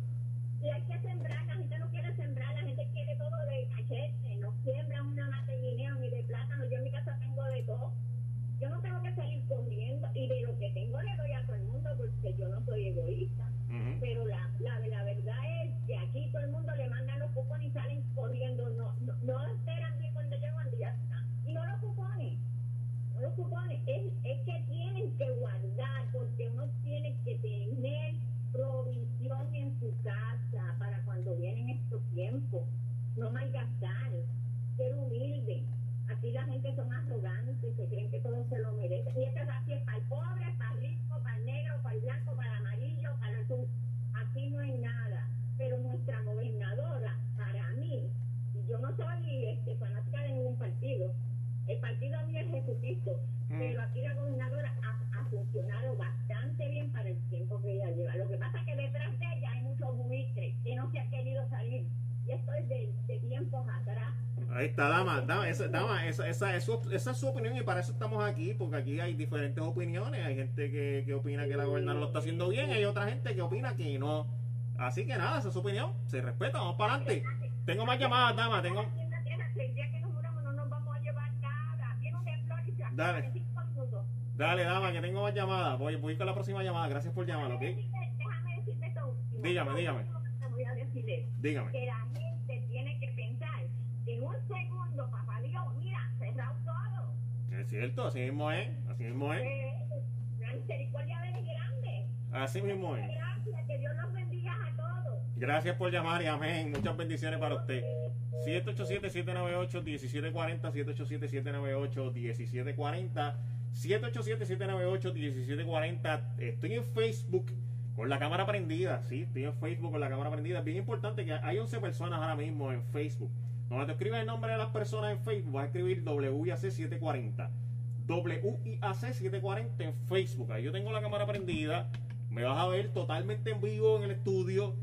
Está, dama, dama, esa, dama esa, esa, es su, esa, es su, opinión y para eso estamos aquí, porque aquí hay diferentes opiniones. Hay gente que, que opina que la gobernadora lo está haciendo bien, y hay otra gente que opina que no. Así que nada, esa es su opinión, se respeta, vamos para adelante. Tengo más llamadas, dama, tengo... Dale. Dale, dama, que tengo más llamadas. Voy, voy con la próxima llamada. Gracias por llamar, ¿ok? Déjame decirte esto último. Dígame, dígame. Voy a decirle dígame. Que la cierto, así mismo es, así mismo es. Eh, misericordia. Así mismo es. Gracias, que Dios nos bendiga a todos. Gracias por llamar y amén. Muchas bendiciones para usted. 787-798-1740, 787-798-1740, 787-798-1740. Estoy en Facebook con la cámara prendida, sí, estoy en Facebook con la cámara prendida. Bien importante que hay 11 personas ahora mismo en Facebook. Cuando te escribes el nombre de las personas en Facebook, vas a escribir WAC740. WIAC740 en Facebook. Ahí yo tengo la cámara prendida. Me vas a ver totalmente en vivo en el estudio.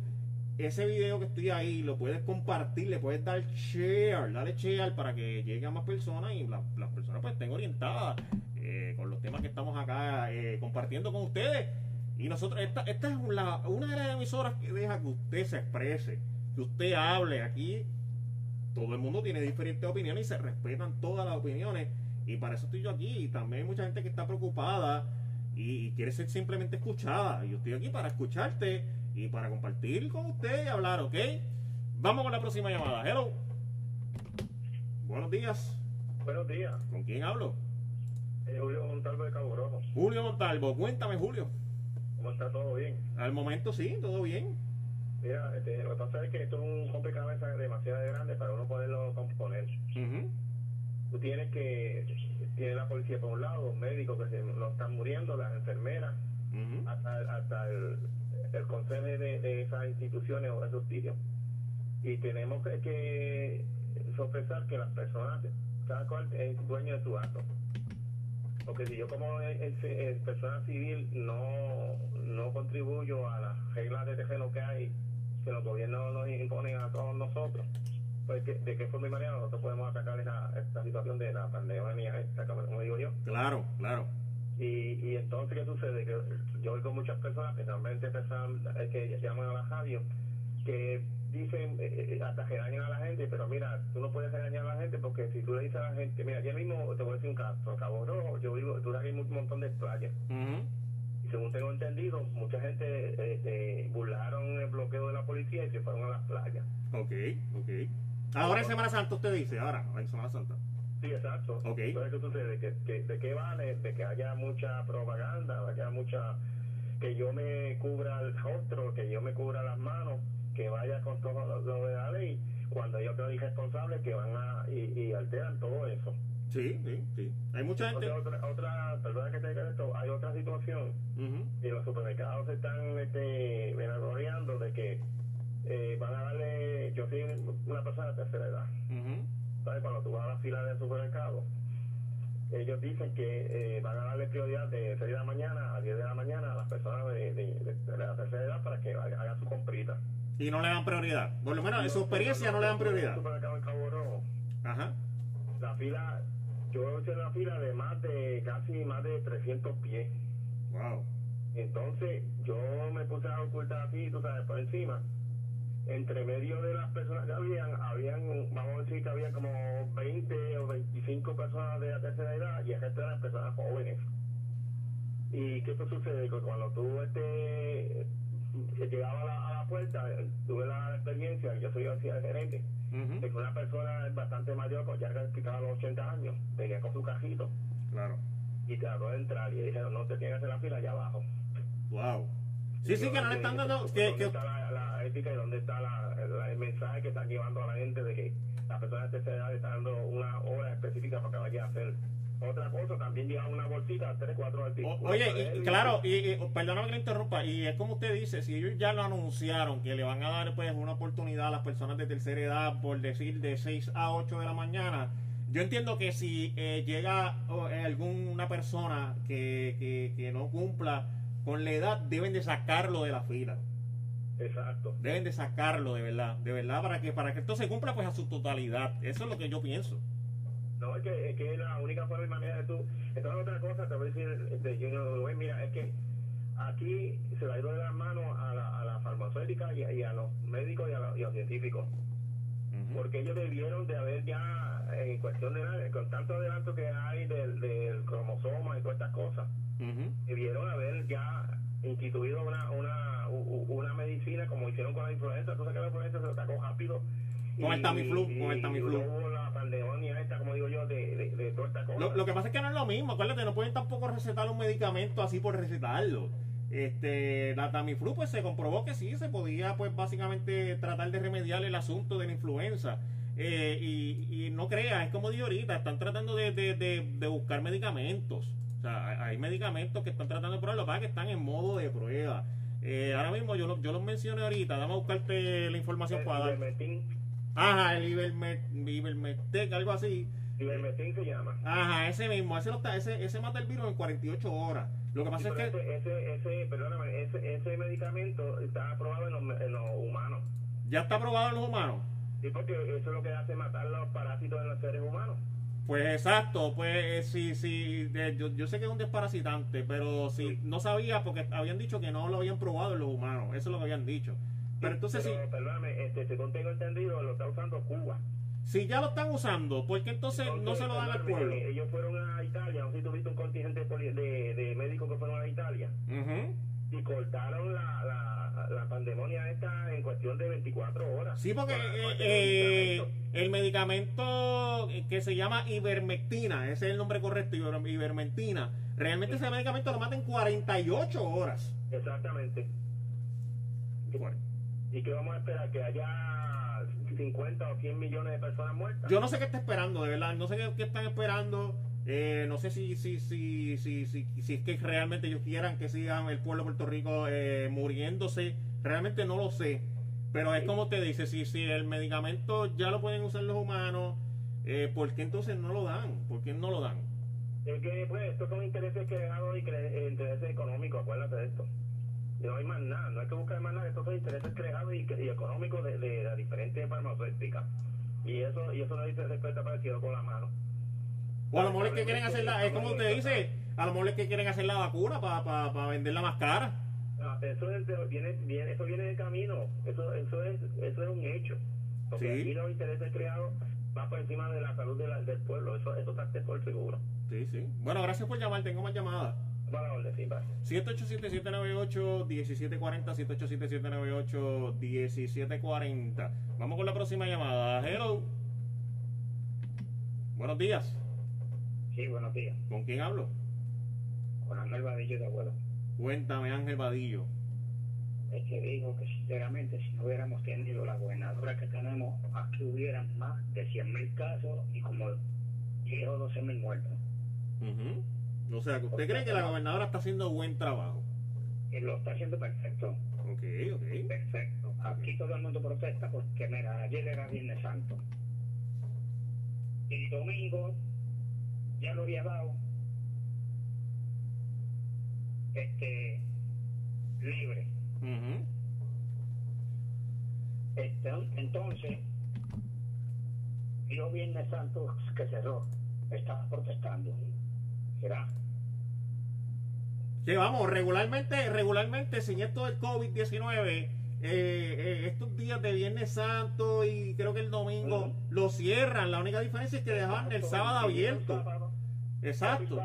Ese video que estoy ahí lo puedes compartir, le puedes dar share, dale share para que llegue a más personas y la, las personas pues estén orientadas eh, con los temas que estamos acá eh, compartiendo con ustedes. Y nosotros, esta, esta es una de las emisoras que deja que usted se exprese, que usted hable. Aquí todo el mundo tiene diferentes opiniones y se respetan todas las opiniones. Y para eso estoy yo aquí. Y también hay mucha gente que está preocupada y quiere ser simplemente escuchada. Y yo estoy aquí para escucharte y para compartir con usted y hablar, ¿ok? Vamos con la próxima llamada. Hello. Buenos días. Buenos días. ¿Con quién hablo? Eh, Julio Montalvo de Cabo Rojo. Julio Montalvo, cuéntame, Julio. ¿Cómo está todo bien? Al momento sí, todo bien. Mira, este, lo que pasa es que esto es un rompecabezas demasiado grande para uno poderlo componer. Tú tienes que, tiene la policía por un lado, los médicos que se nos están muriendo, las enfermeras, hasta, hasta el, el consejo de, esas instituciones o esos sitios. Y tenemos que, que sopesar que las personas, cada cual es dueño de su acto. Porque si yo como persona civil no, no contribuyo a las reglas de terreno que hay, que los gobiernos nos imponen a todos nosotros, pues de qué forma y manera nosotros podemos atacar esta situación de la pandemia esta, como digo yo. Claro, claro. Y, y entonces, ¿qué sucede? Que yo oigo muchas personas, especialmente personas eh, que llaman a la radio, que dicen, eh, eh, hasta que dañan a la gente, pero mira, tú no puedes dañar a la gente porque si tú le dices a la gente, mira, yo mismo te voy a decir un caso, Cabo Rojo, yo vivo, tú hay un montón de playas. Y según tengo entendido, mucha gente eh, burlaron el bloqueo de la policía y se fueron a las playas. Ok, ok. Ahora en Semana Santa usted dice, ahora, en Semana Santa. Sí, exacto. Okay. Entonces, ¿qué sucede? ¿Que, que, ¿De qué vale? De que haya mucha propaganda, haya mucha... que yo me cubra el rostro, que yo me cubra las manos, que vaya con todo lo, de la ley, cuando yo creo irresponsables que van a... y, y alteran todo eso. Sí, sí, sí. Hay mucha gente. Otra, otra, perdona que te diga esto, hay otra situación. Y los supermercados se están este, de que eh, van a darle. Yo soy una persona de tercera edad. ¿sabes? Cuando tú vas a la fila del supermercado, ellos dicen que eh, van a darle prioridad de 6 de la mañana a 10 de la mañana a las personas de, de, la tercera edad para que hagan su comprita. Y no le dan prioridad. Por lo menos en su experiencia no, le dan prioridad. Supermercado en Cabo Rojo, Ajá. La fila, yo hice una fila de más de casi más de 300 pies. Wow. Entonces yo me puse a ocultar así, tú sabes, por encima entre medio de las personas que habían, habían, vamos a decir que había como 20 o 25 personas de la tercera edad y el resto eran personas jóvenes. ¿Y qué sucede? Que cuando tú este, llegabas a la, a la puerta, tuve la experiencia, yo soy así el gerente, de que una persona bastante mayor, pues ya explicaba los 80 años, venía con su cajito. Claro. Y trató de entrar y dijeron, no te tienes que hacer la fila allá abajo. Wow. Sí, sí, que no le están dando... Que, que... está la, ética y dónde está la, el mensaje que están llevando a la gente de que la persona de tercera edad está dando una hora específica para que vaya a hacer otra cosa, también lleva una bolsita, tres, cuatro artículos. Oye, y, claro, y, y perdóname que le interrumpa, y es como usted dice, si ellos ya lo anunciaron, que le van a dar pues una oportunidad a las personas de tercera edad, por decir de 6 a 8 de la mañana, yo entiendo que si eh, llega eh, alguna persona que, que, que no cumpla con la edad deben de sacarlo de la fila. Exacto. Deben de sacarlo de verdad, de verdad, para que para que esto se cumpla pues a su totalidad. Eso es lo que yo pienso. No, es que es que la única forma y manera de tú... Entonces otra cosa, te voy a decir, este, mira, es que aquí se le ha ido de las manos a la, a la farmacéutica y, a los médicos y a, los científicos. Porque ellos debieron de haber ya, en cuestión de con tanto adelanto que hay del, del cromosoma y todas estas cosas, debieron haber ya instituido una, una, una medicina como hicieron con la influenza, entonces que la influenza se atacó rápido. Con el Tamiflu, con el Tamiflu. la pandemia esta, como digo yo, de, de, de toda esta cosa. Lo, lo, que pasa es que no es lo mismo, acuérdate, no pueden tampoco recetar un medicamento así por recetarlo. Este, la Tamiflu pues se comprobó que sí, se podía pues básicamente tratar de remediar el asunto de la influenza. Eh, y, y, no creas, es como digo ahorita, están tratando de, de, de buscar medicamentos sea, hay medicamentos que están tratando de probar, lo que pasa es que están en modo de prueba. Eh, ahora mismo yo, yo los mencioné ahorita, vamos a buscarte la información el para dar. Ajá, el Ibermetec, algo así. Ibermetin se llama. Ajá, ese mismo, ese, ese, ese mata el virus en 48 horas. Lo que pasa es que... Ese, ese, ese, perdóname, ese, ese medicamento está aprobado en los, en los humanos. ¿Ya está aprobado en los humanos? Sí, porque eso es lo que hace matar los parásitos en los seres humanos. Pues exacto, pues sí, sí, yo, yo, sé que es un desparasitante, pero sí, no sabía porque habían dicho que no lo habían probado en los humanos, eso es lo que habían dicho. Pero entonces sí. Perdóname, este, según tengo entendido, lo está usando Cuba. Si ya lo están usando, ¿por qué entonces, no se lo dan al pueblo? Ellos fueron a Italia, no sé si tuviste un contingente de, de médicos que fueron a Italia. Y cortaron la, la, la, pandemonia esta en cuestión de 24 horas. Sí, porque eh, eh, el medicamento que se llama ivermectina, ese es el nombre correcto, ivermectina, realmente ese medicamento lo mata en 48 horas. Exactamente. ¿Y qué vamos a esperar? ¿Que haya 50 o 100 millones de personas muertas? Yo no sé qué está esperando, de verdad. No sé qué, qué están esperando. Eh, no sé si, si, si, si, si, si es que realmente ellos quieran que sigan el pueblo de Puerto Rico eh, muriéndose. Realmente no lo sé. Pero es como te dice, si, si el medicamento ya lo pueden usar los humanos, eh, ¿por qué entonces no lo dan? ¿Por qué no lo dan? Es que, pues, estos son intereses creados y intereses económicos, acuérdate de esto. No hay más nada, no hay que buscar más nada, estos son intereses creados y, económicos de, de, las diferentes farmacéuticas. Y eso, y eso no dice respeto parecido con la mano. O a lo mejor es que quieren hacer la, es como usted dice, a lo mejor es que quieren hacer la vacuna para pa, pa venderla más cara. Ah, eso, es, viene, viene, eso viene de camino, eso, eso, es, eso es un hecho. Porque ¿Sí? aquí los intereses creados va por encima de la salud de la, del pueblo, eso, eso está por seguro. Sí, sí. Bueno, gracias por llamar, tengo más llamadas. 787-798-1740, 787-798-1740. Vamos con la próxima llamada. Hello. Buenos días. Sí, buenos días. ¿Con quién hablo? Con Ángel Vadillo de abuelo. Cuéntame, Ángel Vadillo. Es que digo que sinceramente si no hubiéramos tenido la gobernadora que tenemos, aquí hubieran más de 100 mil casos y como 10 o 12 mil muertos. O sea, ¿usted cree que la gobernadora está haciendo buen trabajo? Que lo está haciendo perfecto. Ok, ok. Perfecto. Aquí todo el mundo protesta porque, mira, ayer era Viernes Santo. Y domingo ya lo había dado este libre. este, entonces, yo Viernes Santo que cerró, estaba protestando. ¿Será? Sí, vamos, regularmente, regularmente, sin esto del COVID-19, eh, eh, estos días de Viernes Santo y creo que el domingo lo cierran. La única diferencia es que dejan el sábado abierto. Exacto.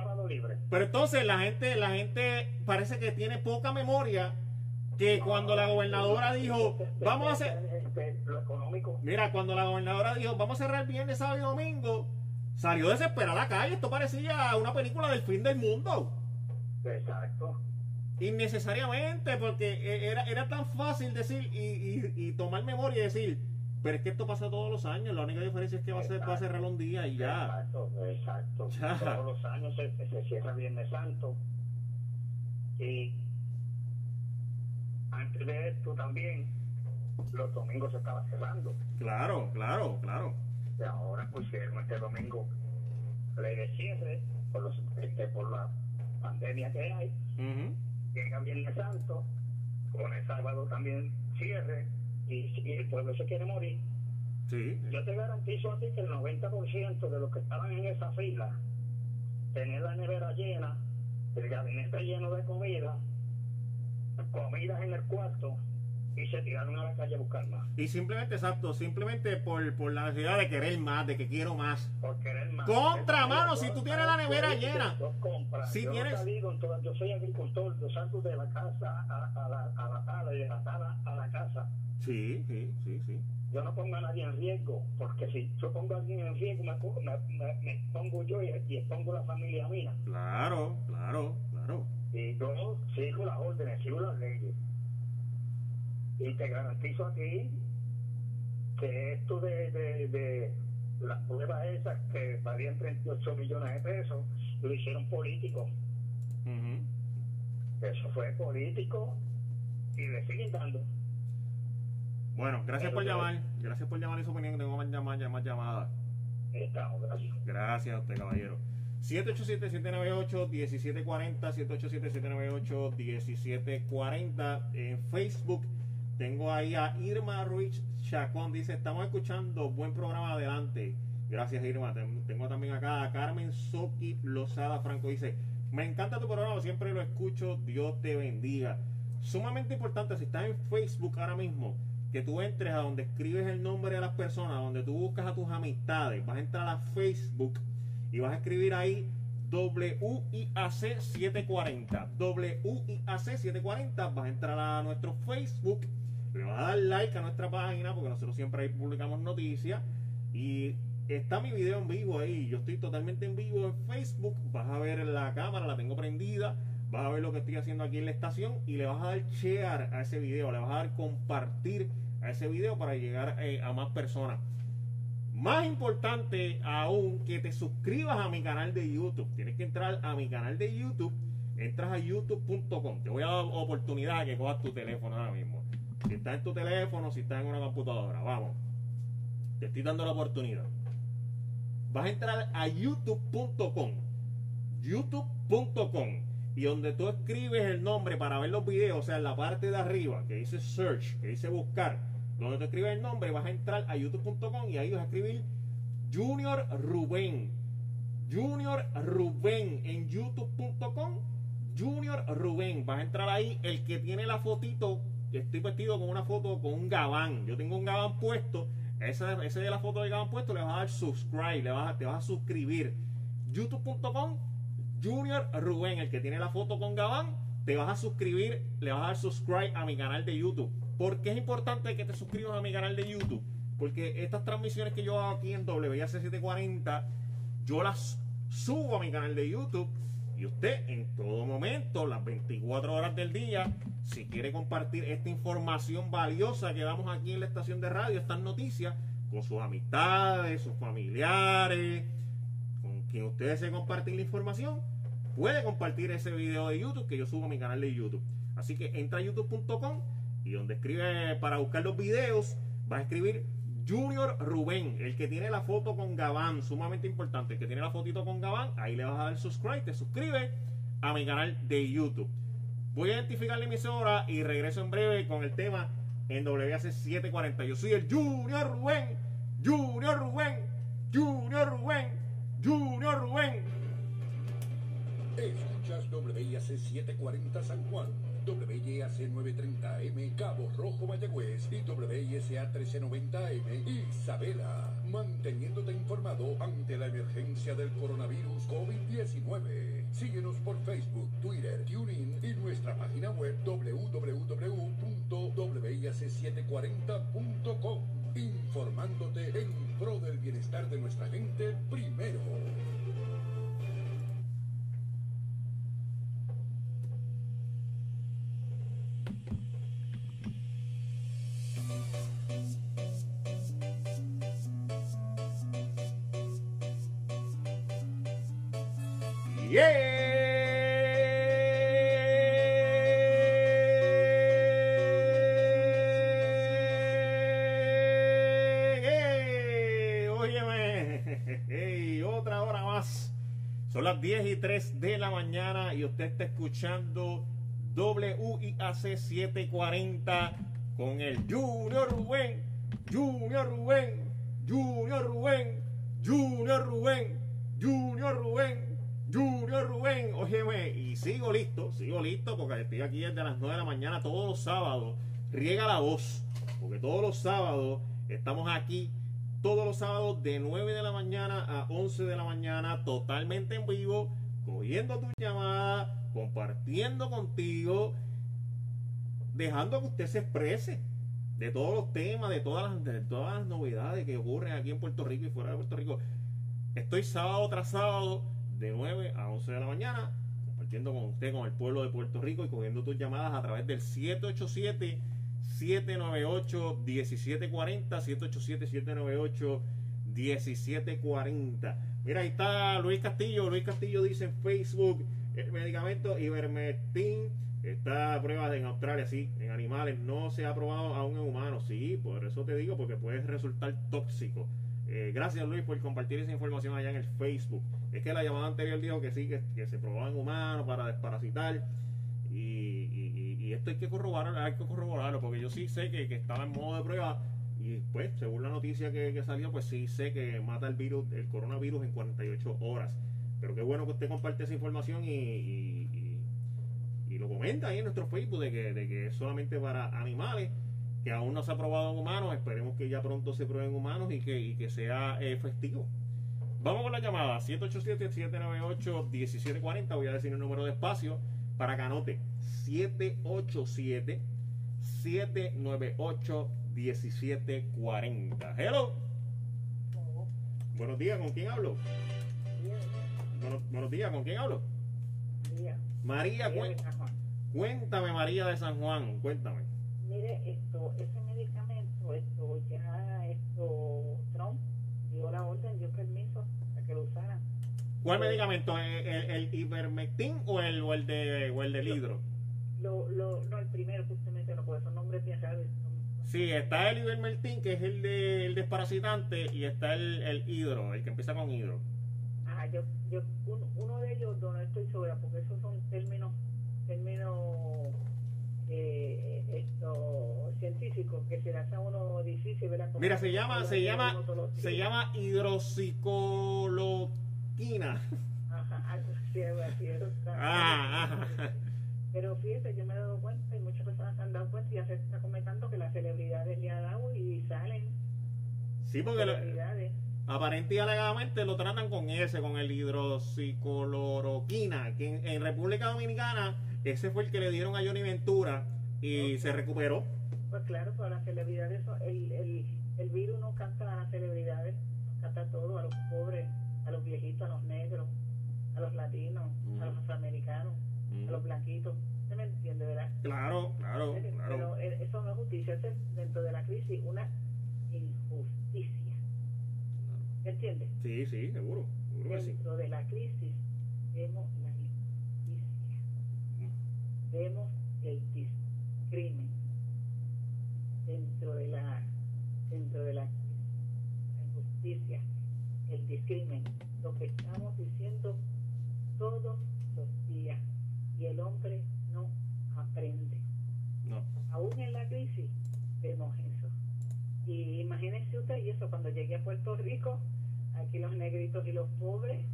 Pero entonces la gente, la gente parece que tiene poca memoria que cuando la gobernadora dijo, vamos a hacer... Mira, cuando la gobernadora dijo, vamos a cerrar viernes, sábado y domingo, salió desesperada a la calle. Esto parecía una película del fin del mundo. Exacto. Innecesariamente, porque e, era, era tan fácil decir y, y tomar memoria y decir, pero es que esto pasa todos los años, la única diferencia es que va a, ser, va a cerrar un día y ya. Exacto, exacto. Todos los años se, se cierra Viernes Santo. Y antes de esto también, los domingos se estaba cerrando. Claro, claro, claro. Y ahora pusieron este domingo ley de cierre por, los, este, por la pandemia que hay. Llega Viernes Santo, con el sábado también cierre y, el pueblo se quiere morir. Sí. Yo te garantizo a ti que el 90% de los que estaban en esa fila tenían la nevera llena, el gabinete lleno de comida, comidas en el cuarto y se tiraron a la calle a buscar más. Y simplemente, exacto, simplemente por, por la necesidad de querer más, de que quiero más. Por querer más. Contra, mano, si tú tienes la nevera llena. Si yo tienes... Digo, yo soy agricultor, yo salgo de la casa a, a, la, a la sala y de la sala a la casa. Sí, sí, sí, sí. Yo no pongo a nadie en riesgo, porque si yo pongo a alguien en riesgo, me, me, pongo yo y, y expongo la familia mía. Claro, claro, claro. Y yo sigo las órdenes, sigo las leyes. Y te garantizo aquí que esto de, de, de las pruebas esas que valían 38 millones de pesos, lo hicieron políticos. Eso fue político y le siguen dando. Bueno, gracias por llamar. Gracias por llamar y su opinión. Tengo más llamadas, más llamadas. Estamos, gracias. Gracias a usted, caballero. 787-798-1740, 787-798-1740. En Facebook tengo ahí a Irma Ruiz Chacón. Dice, estamos escuchando, buen programa adelante. Gracias Irma. Tengo también acá a Carmen Soki Lozada Franco. Dice, me encanta tu programa, siempre lo escucho. Dios te bendiga. Sumamente importante, si estás en Facebook ahora mismo, que tú entres a donde escribes el nombre de las personas, donde tú buscas a tus amistades, vas a entrar a Facebook y vas a escribir ahí WIAC 740. WIAC 740, vas a entrar a nuestro Facebook, le vas a dar like a nuestra página porque nosotros siempre ahí publicamos noticias y está mi video en vivo ahí. Yo estoy totalmente en vivo en Facebook. Vas a ver la cámara, la tengo prendida. Vas a ver lo que estoy haciendo aquí en la estación y le vas a dar share a ese video, le vas a dar compartir a ese video para llegar eh, a más personas. Más importante aún que te suscribas a mi canal de YouTube. Tienes que entrar a mi canal de YouTube. Entras a youtube.com. Te voy a dar oportunidad de que cojas tu teléfono ahora mismo. Si estás en tu teléfono, si estás en una computadora, vamos. Te estoy dando la oportunidad. Vas a entrar a youtube.com. youtube.com. Y donde tú escribes el nombre para ver los videos, o sea, en la parte de arriba, que dice search, que dice buscar, donde tú escribes el nombre, vas a entrar a youtube.com y ahí vas a escribir Junior Rubén. Junior Rubén en youtube.com. Junior Rubén. Vas a entrar ahí. El que tiene la fotito, estoy vestido con una foto con un gabán. Yo tengo un gabán puesto. Ese, ese de la foto de gabán puesto le vas a dar subscribe, le vas te vas a suscribir. youtube.com Junior Rubén, el que tiene la foto con gabán, te vas a suscribir, le vas a dar subscribe a mi canal de YouTube. ¿Por qué es importante que te suscribas a mi canal de YouTube? Porque estas transmisiones que yo hago aquí en WIAC740, yo las subo a mi canal de YouTube. Y usted en todo momento, las 24 horas del día, si quiere compartir esta información valiosa que damos aquí en la estación de radio, estas noticias, con sus amistades, sus familiares, con quien usted desee compartir la información, puede compartir ese video de YouTube que yo subo a mi canal de YouTube. Así que entra a youtube.com y donde escribe para buscar los videos, va a escribir Junior Rubén, el que tiene la foto con Gabán, sumamente importante, el que tiene la fotito con Gabán, ahí le vas a dar subscribe, te suscribe a mi canal de YouTube. Voy a identificar la emisora y regreso en breve con el tema en WAC 740. Yo soy el Junior Rubén, Junior Rubén, Junior Rubén, Junior Rubén. Escuchas WIAC 740 San Juan WIAC 930M Cabo Rojo Mayagüez y WISA 1390M Isabela, manteniéndote informado ante la emergencia del coronavirus COVID-19. Síguenos por Facebook, Twitter, TuneIn y nuestra página web www.wiac740.com, informándote en pro del bienestar de nuestra gente primero. Yeah. Son las 10 y 3 de la mañana y usted está escuchando WIAC 740 con el Junior Rubén, Junior Rubén, Junior Rubén, Junior Rubén, Junior Rubén, Junior Rubén. Óyeme, y sigo listo, sigo listo porque estoy aquí desde las 9 de la mañana todos los sábados. Riega la voz, porque todos los sábados estamos aquí todos los sábados de 9 de la mañana a 11 de la mañana, totalmente en vivo, cogiendo tus llamadas, compartiendo contigo, dejando que usted se exprese de todos los temas, de todas las, de todas las novedades que ocurren aquí en Puerto Rico y fuera de Puerto Rico. Estoy sábado tras sábado de 9 a 11 de la mañana compartiendo con usted, con el pueblo de Puerto Rico y cogiendo tus llamadas a través del 787 798 1740 787 798 1740 Mira, ahí está Luis Castillo. Luis Castillo dice en Facebook el medicamento Ivermectin está a pruebas en Australia, sí, en animales. No se ha probado aún en humanos, sí, por eso te digo, porque puede resultar tóxico. Eh, gracias Luis por compartir esa información allá en el Facebook. Es que la llamada anterior dijo que sí, que, se probaba en humanos para desparasitar. Y, esto hay que corroborarlo, hay que corroborarlo, porque yo sí sé que, estaba en modo de prueba. Y pues, según la noticia que, que salió, pues sí sé que mata el virus, el coronavirus en 48 horas. Pero qué bueno que usted comparte esa información y, lo comenta ahí en nuestro Facebook de que, de que es solamente para animales, que aún no se ha probado en humanos. Esperemos que ya pronto se pruebe en humanos y que, que sea efectivo. Vamos con la llamada 787-798-1740. Voy a decir el número de espacio para que anote 787-798-1740. Hello. Buenos días, ¿con quién hablo? Buenos, días, ¿con quién hablo? María. María, cuéntame María de San Juan, cuéntame. Mire, esto, ese medicamento, esto, ya, esto, Trump dio la orden, dio permiso para que lo usaran. ¿Cuál medicamento? ¿El, el, Ivermectin o el, o el, de, o el del hidro? Lo, lo, no, el primero que usted mencionó, porque son nombres bien raros. Sí, está el Ivermectin, que es el, de, el desparasitante, y está el, el hidro, el que empieza con hidro yo, yo uno, de ellos no estoy segura, porque esos son términos, términos eh, esto, científicos que se le hace a uno difícil, ¿verdad? Mira, se llama, se llama, se llama hidroxicoloquina. Ajá, así es, ah, Pero fíjese, yo me he dado cuenta y muchas personas se han dado cuenta y ya se está comentando que las celebridades le han dado y salen. Sí, porque aparente y alegadamente lo tratan con ese, con el hidroxicloroquina, que en, República Dominicana ese fue el que le dieron a Johnny Ventura y se recuperó. Pues claro, para las celebridades, el, el, el virus no canta a las celebridades, canta a todos, a los pobres, a los viejitos, a los negros, a los latinos, a los afroamericanos, a los blanquitos. ¿Se me entiende, verdad? Claro, claro, claro. Pero eso no es justicia, es dentro de la crisis una injusticia ¿Entiendes? Sí, sí, seguro. Dentro de la crisis vemos la injusticia, vemos el discrimen. Dentro de la, dentro de la, injusticia, el discrimen, lo que estamos diciendo todos los días y el hombre no aprende. No. Aún en la crisis vemos. Y imagínense usted, y eso cuando llegué a Puerto Rico, aquí los negritos y los pobres,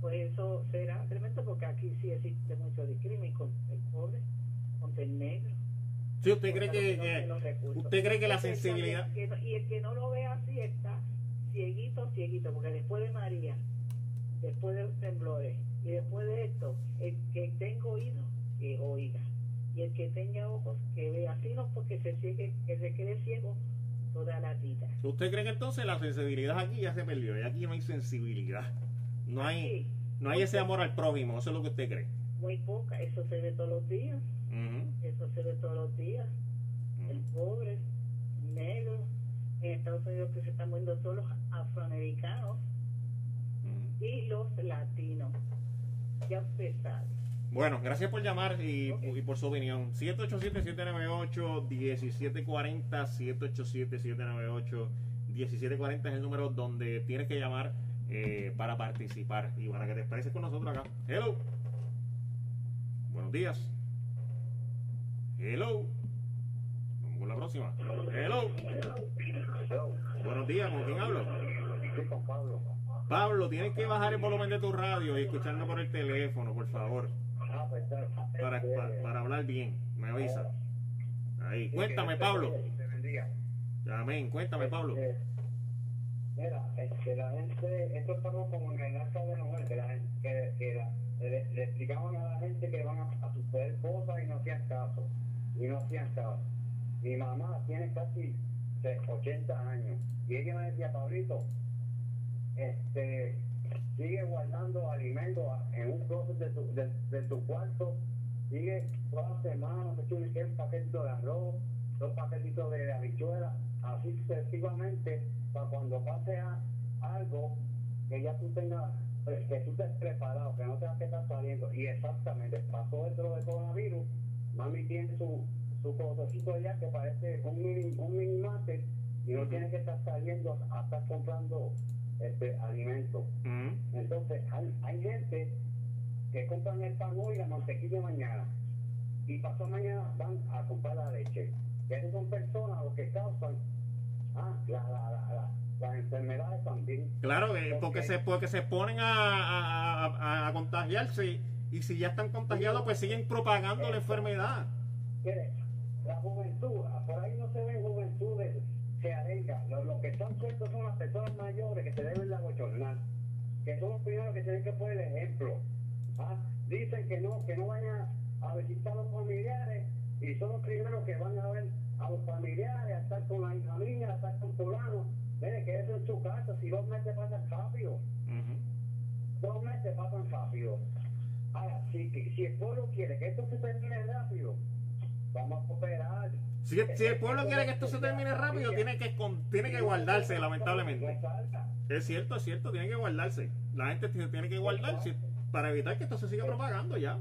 pues eso será tremendo porque aquí sí existe mucho discrimen contra el pobre, contra el negro. Sí, usted cree que, usted cree que la sensibilidad y el que no lo ve así está cieguito, cieguito, porque después de María, después de los temblores y después de esto, el que tenga oído, que oiga, y el que tenga ojos, que vea, así no porque se ciegue, que se quede ciego toda la vida. ¿Usted cree que entonces la sensibilidad aquí ya se perdió? Y aquí no hay sensibilidad. No hay, no hay ese amor al prójimo, eso es lo que usted cree. Muy poca, eso se ve todos los días. Eso se ve todos los días. El pobre, el negro, en Estados Unidos que se están muriendo todos los afroamericanos y los latinos. Ya usted bueno, gracias por llamar y, por su opinión. 787-798-1740, 787-798-1740 es el número donde tienes que llamar eh, para participar y para que te expreses con nosotros acá. Hello. Buenos días. Hello. Vamos con la próxima. Hello. Buenos días, ¿con quién hablo? con Pablo. Pablo, tienes que bajar el volumen de tu radio y escucharnos por el teléfono, por favor. Pues, para, para, para hablar bien, me avisa. Ahí, cuéntame, Pablo. Amén, cuéntame, Pablo. Mira, que la gente, esto estamos como en el acta de Noel, que, la gente, que, que la, le, le, explicamos a la gente que van a, a suceder cosas y no hacían caso. Y no hacían caso. Mi mamá tiene casi 80 años. Y ella me decía, Pablito, este, sigue guardando alimentos en un closet de tu, de, de tu cuarto, sigue todas las semanas, que un paquetito de arroz, dos paquetitos de habichuelas, así sucesivamente, para cuando pase a algo que ya tú tengas, pues, que tú estés preparado, que no tengas que estar saliendo. Y exactamente, pasó esto de coronavirus, mami tiene su, su cosecito allá que parece un mini, un mini mate y no tiene que estar saliendo a estar comprando este alimento. Entonces, hay, hay gente que compran el pan hoy y la mantequilla mañana. Y pasó mañana van a comprar la leche. Y esas son personas los que causan ah, la, la, la, las enfermedades también. Claro, porque, se, porque se ponen a, a, a, contagiarse y si ya están contagiados, pues siguen propagando la enfermedad. La juventud, por ahí no se ven juventudes que arenga. Lo, que son las personas mayores que se deben la bochornar, que son los primeros que tienen que poner el ejemplo. ¿ah? Dicen que no, que no vayan a visitar a los familiares y son los primeros que van a ver a los familiares, a estar con la hija mía, a estar con fulano. Mire, que eso en su casa, si dos meses pasan rápido. Uh Dos meses pasan rápido. Ahora, si, si el pueblo quiere que esto se termine rápido, vamos a cooperar. Si, el pueblo quiere que esto se termine rápido, tiene que, tiene que guardarse, lamentablemente. Es cierto, es cierto, tiene que guardarse. La gente tiene que guardarse para evitar que esto se siga propagando ya.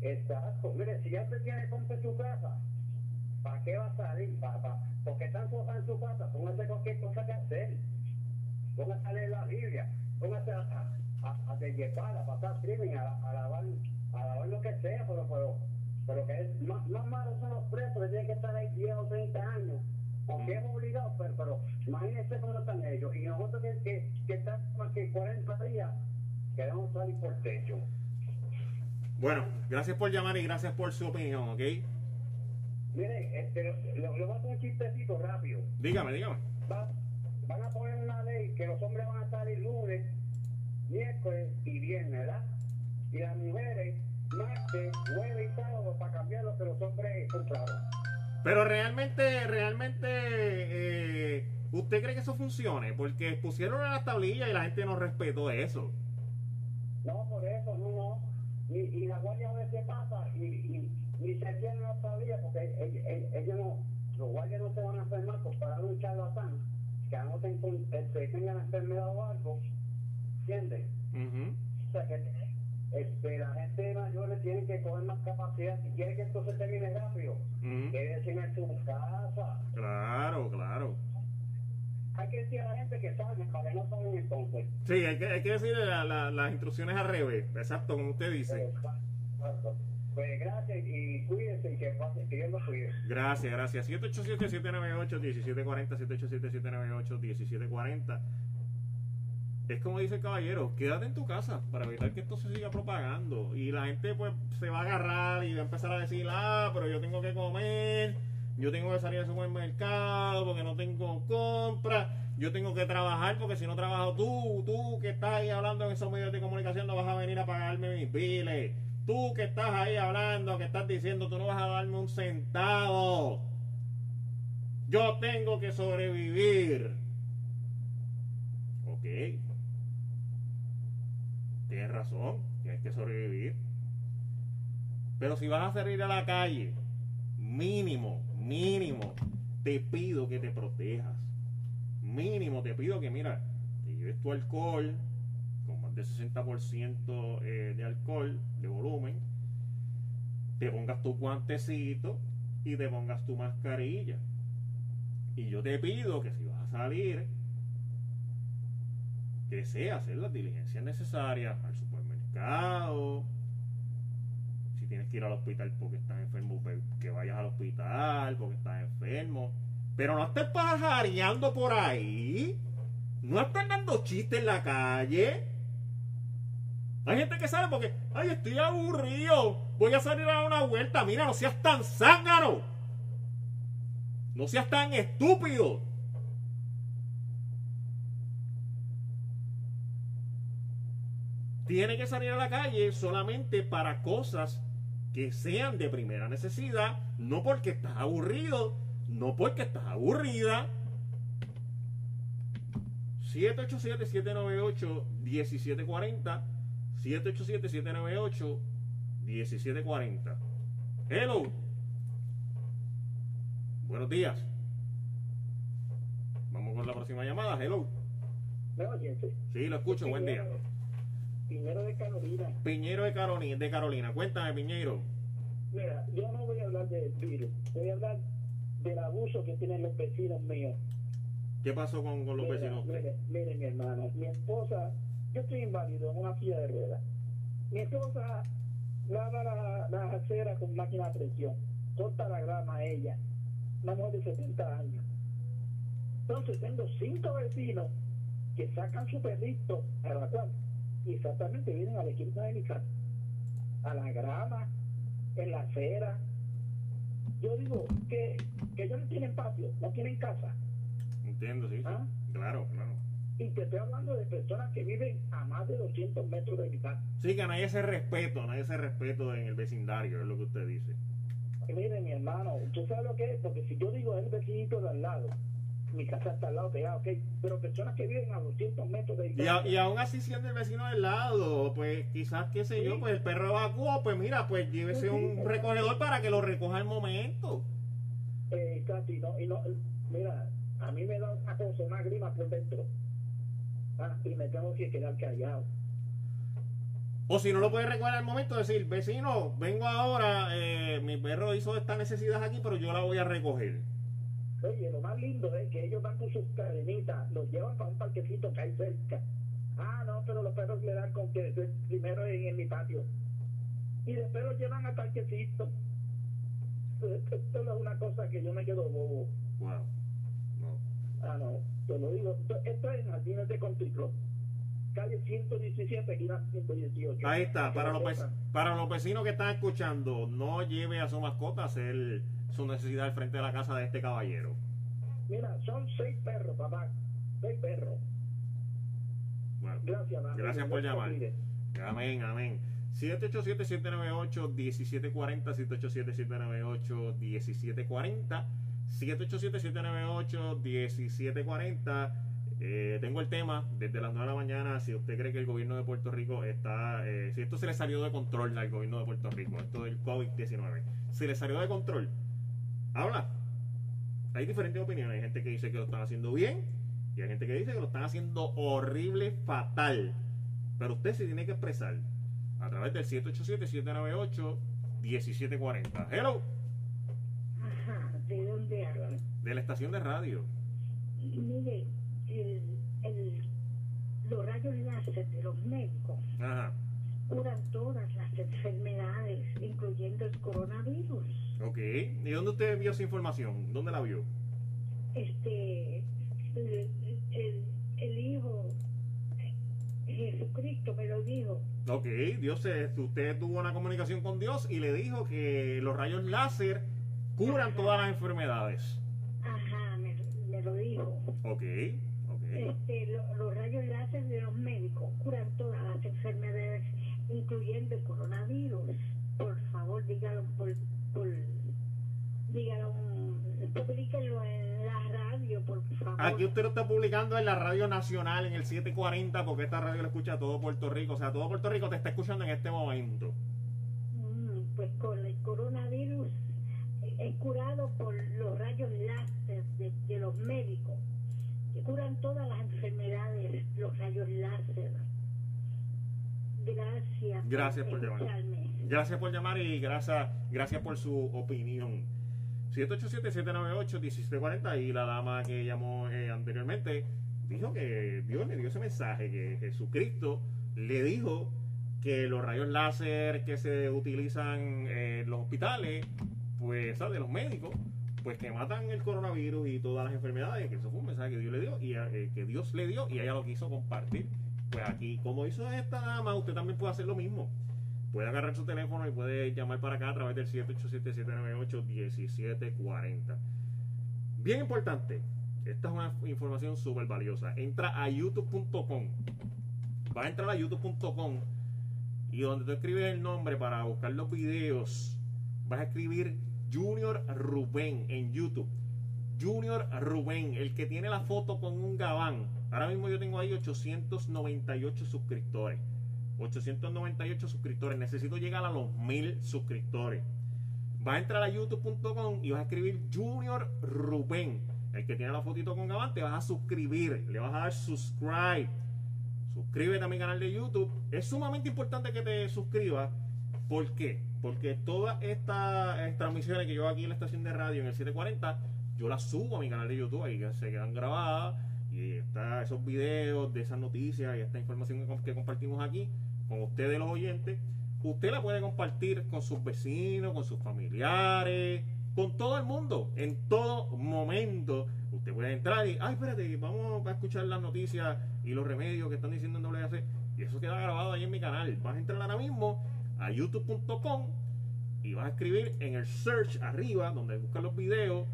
Exacto. Mire, si ya usted tiene compra su casa, ¿para qué va a salir? ¿Para, para? Porque están cosas en su casa, póngase cualquier cosa que hacer. Póngase a leer la Biblia, póngase a, a, a, a a pasar crimen, a, a, lavar, a lavar lo que sea, pero, pero, pero que es más, más malo son los presos que tienen que estar ahí 10 o 30 años. Porque es obligado, pero, pero imagínense cómo están ellos. Y nosotros que, que, que están más que 40 días, queremos salir por techo. Bueno, gracias por llamar y gracias por su opinión, ¿ok? Mire, este, le voy a hacer un chistecito rápido. Dígame, dígame. Va, van a poner una ley que los hombres van a salir lunes, miércoles y viernes, ¿verdad? Y las mujeres y sábado para cambiar lo que los hombres compraron. Pero realmente, realmente, eh, ¿usted cree que eso funcione? Porque pusieron a la tablilla y la gente no respetó eso. No, por eso, no, no. Y, y la guardia a veces pasa y, y, y se tiene la tablilla porque ellos, ellos no, los guardias no se van a enfermar por parar un charlatán que no tengan, tengan enfermedad o algo, ¿entiendes? Uh -huh. O sea que este, la gente mayor tiene que coger más capacidad. Si quiere que esto se termine rápido, uh -huh. quédese en su casa. Claro, claro. Hay que decir a la gente que saben, para que no saben entonces. Sí, hay que, hay que decirle la, la, las instrucciones al revés, exacto, como usted dice. Exacto. Pues gracias y cuídense y que, que Dios los cuide. Gracias, gracias. 787-798-1740, 787-798-1740. Es como dice el caballero, quédate en tu casa para evitar que esto se siga propagando. Y la gente pues se va a agarrar y va a empezar a decir, ah, pero yo tengo que comer, yo tengo que salir al supermercado porque no tengo compra, yo tengo que trabajar porque si no trabajo tú, tú que estás ahí hablando en esos medios de comunicación no vas a venir a pagarme mis biles. Tú que estás ahí hablando, que estás diciendo, tú no vas a darme un centavo. Yo tengo que sobrevivir. Ok. Tienes razón, tienes que sobrevivir. Pero si vas a salir a la calle, mínimo, mínimo, te pido que te protejas. Mínimo, te pido que, mira, te lleves tu alcohol, con más de 60% eh, de alcohol, de volumen, te pongas tu guantecito y te pongas tu mascarilla. Y yo te pido que si vas a salir, que sea hacer las diligencias necesarias al Si tienes que ir al hospital porque estás enfermo, pues, que vayas al hospital porque estás enfermo. Pero no estés pajareando por ahí. No estés dando chistes en la calle. Hay gente que sale porque, ay, estoy aburrido. Voy a salir a dar una vuelta. Mira, no seas tan zángano. No seas tan estúpido. Tiene que salir a la calle solamente para cosas que sean de primera necesidad, no porque estás aburrido, no porque estás aburrida. 787-798-1740. 787-798-1740. Hello. Buenos días. Vamos con la próxima llamada. Hello. Sí, lo escucho. Buen día. Piñero de Carolina. Piñero de Carolina, de Carolina. Cuéntame, Piñero. Mira, yo no voy a hablar del virus, voy a hablar del abuso que tienen los vecinos míos. ¿Qué pasó con, con los mira, vecinos? Mire, mire, mi hermano, mi esposa, yo estoy inválido en una silla de ruedas. Mi esposa lava la, la acera con máquina de presión, corta la grama a ella, una mujer de 70 años. Entonces tengo cinco vecinos que sacan su perrito a la cual exactamente vienen a la esquina de mi casa, a la grama, en la acera. Yo digo que, que ellos no tienen patio, no tienen casa. Entiendo, sí, sí. ¿Ah? Claro, claro. Y te estoy hablando de personas que viven a más de 200 metros de mi casa. Sí, que no hay ese respeto, no hay ese respeto en el vecindario, es lo que usted dice. Y mire, mi hermano, ¿usted sabe lo que es? Porque si yo digo es el vecinito de al lado, mi casa está al lado pegado, ok, pero personas que viven a 200 metros de Y, a- y aún así siendo el vecino del lado, pues quizás, qué sé yo, pues el perro evacuó, pues mira, pues llévese Sí, un sí. recogedor para que lo recoja al momento. Eh, casi, no, y no, mira, a mí me da una cosa, una grima por dentro. Ah, y me tengo que quedar callado. O si no lo puede recoger al momento, decir, vecino, vengo ahora, eh, mi perro hizo esta necesidad aquí, pero yo la voy a recoger. Oye, lo más lindo es que ellos van con sus cadenitas, los llevan para un parquecito que hay cerca. Ah, no, pero los perros le dan con que primero en, en mi patio. Y después los llevan al parquecito. Esto, esto no es una cosa que yo me quedo bobo. Wow. Ah, no, te lo digo. Esto, esto es en Jardines de Country Club. Calle 117, esquina 118. Ahí está, para los, para los vecinos que están escuchando, no lleve a su mascota a hacer su necesidad al frente de la casa de este caballero. Mira, son seis perros, papá. Seis perros. Bueno, Gracias, mamá. gracias por llamar. Amén, amén. 787-798-1740, 787-798-1740, 787-798-1740. Eh, tengo el tema desde las 9 de la mañana. Si usted cree que el gobierno de Puerto Rico está. eh, si esto se le salió de control al gobierno de Puerto Rico, esto del COVID-19, se le salió de control, habla. Hay diferentes opiniones. Hay gente que dice que lo están haciendo bien y hay gente que dice que lo están haciendo horrible, fatal. Pero usted se tiene que expresar a través del 787-798-1740. Hello, Ajá, ¿de dónde hablan? de la estación de radio. Mire, el, el, los rayos láser de los médicos Ajá, curan todas las enfermedades, incluyendo el coronavirus. ok. ¿Y dónde usted vio esa información? ¿Dónde la vio? Este, el, el, el Hijo eh, Jesucristo me lo dijo. Ok, Dios, eh, usted tuvo una comunicación con Dios y le dijo que los rayos láser curan todas las enfermedades. Ajá, me, me lo dijo. Ok, ok. Este, lo- los rayos láser de los médicos curan todas las enfermedades, incluyendo el coronavirus. Por favor, dígalo por, por dígalo, publíquenlo en la radio, por favor. Aquí usted lo está publicando en la radio nacional, en el 740, porque esta radio lo escucha todo Puerto Rico. O sea, todo Puerto Rico te está escuchando en este momento. Mm, pues con el coronavirus eh, es curado por los rayos láser de, de los médicos. Que curan todas las enfermedades, los rayos láser. Gracias. Gracias por llamar. Gracias por llamar y gracias, gracias por su opinión. 787-798-1740 y la dama que llamó eh, anteriormente dijo que Dios le dio ese mensaje, que Jesucristo le dijo que los rayos láser que se utilizan en los hospitales, pues, ¿sabes? De los médicos, pues que matan el coronavirus y todas las enfermedades, que eso fue un mensaje que Dios le dio y eh, que Dios le dio y ella lo quiso compartir. Pues aquí, como hizo esta dama, usted también puede hacer lo mismo. Puede agarrar su teléfono y puede llamar para acá a través del 787-798-1740. Bien importante, esta es una información súper valiosa. Entra a youtube.com. Va a entrar a youtube.com y donde tú escribes el nombre para buscar los videos, vas a escribir Junior Rubén en YouTube. Junior Rubén, el que tiene la foto con un gabán. Ahora mismo yo tengo ahí 898 suscriptores. 898 suscriptores. Necesito llegar a los 1000 suscriptores. Vas a entrar a youtube.com y vas a escribir Junior Rubén. El que tiene la fotito con gabán, te vas a suscribir. Le vas a dar subscribe. Suscríbete a mi canal de YouTube. Es sumamente importante que te suscribas. ¿Por qué? Porque todas estas transmisiones que yo hago aquí en la estación de radio en el 740, yo las subo a mi canal de YouTube, ahí se quedan grabadas y está esos videos de esas noticias y esta información que compartimos aquí con ustedes los oyentes, usted la puede compartir con sus vecinos, con sus familiares, con todo el mundo, en todo momento. Usted puede entrar y, ay, espérate, vamos a escuchar las noticias y los remedios que están diciendo en WAC. Y eso queda grabado ahí en mi canal. Vas a entrar ahora mismo a youtube.com y vas a escribir en el search arriba, donde busca los videos,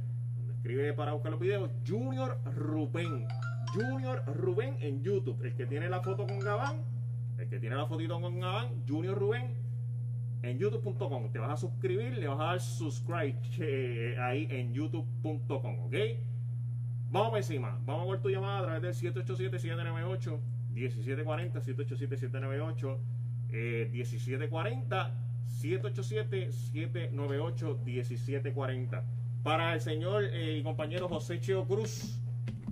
escribe para buscar los videos, Junior Rubén. Junior Rubén en YouTube. El que tiene la foto con Gabán, el que tiene la fotito con Gabán, Junior Rubén en youtube.com. Te vas a suscribir, le vas a dar subscribe eh, ahí en youtube.com, ¿ok? Vamos por encima. Vamos a ver tu llamada a través del 787-798. 1740 787 798 1740 787 798 1740 para el señor eh, y compañero José Cheo Cruz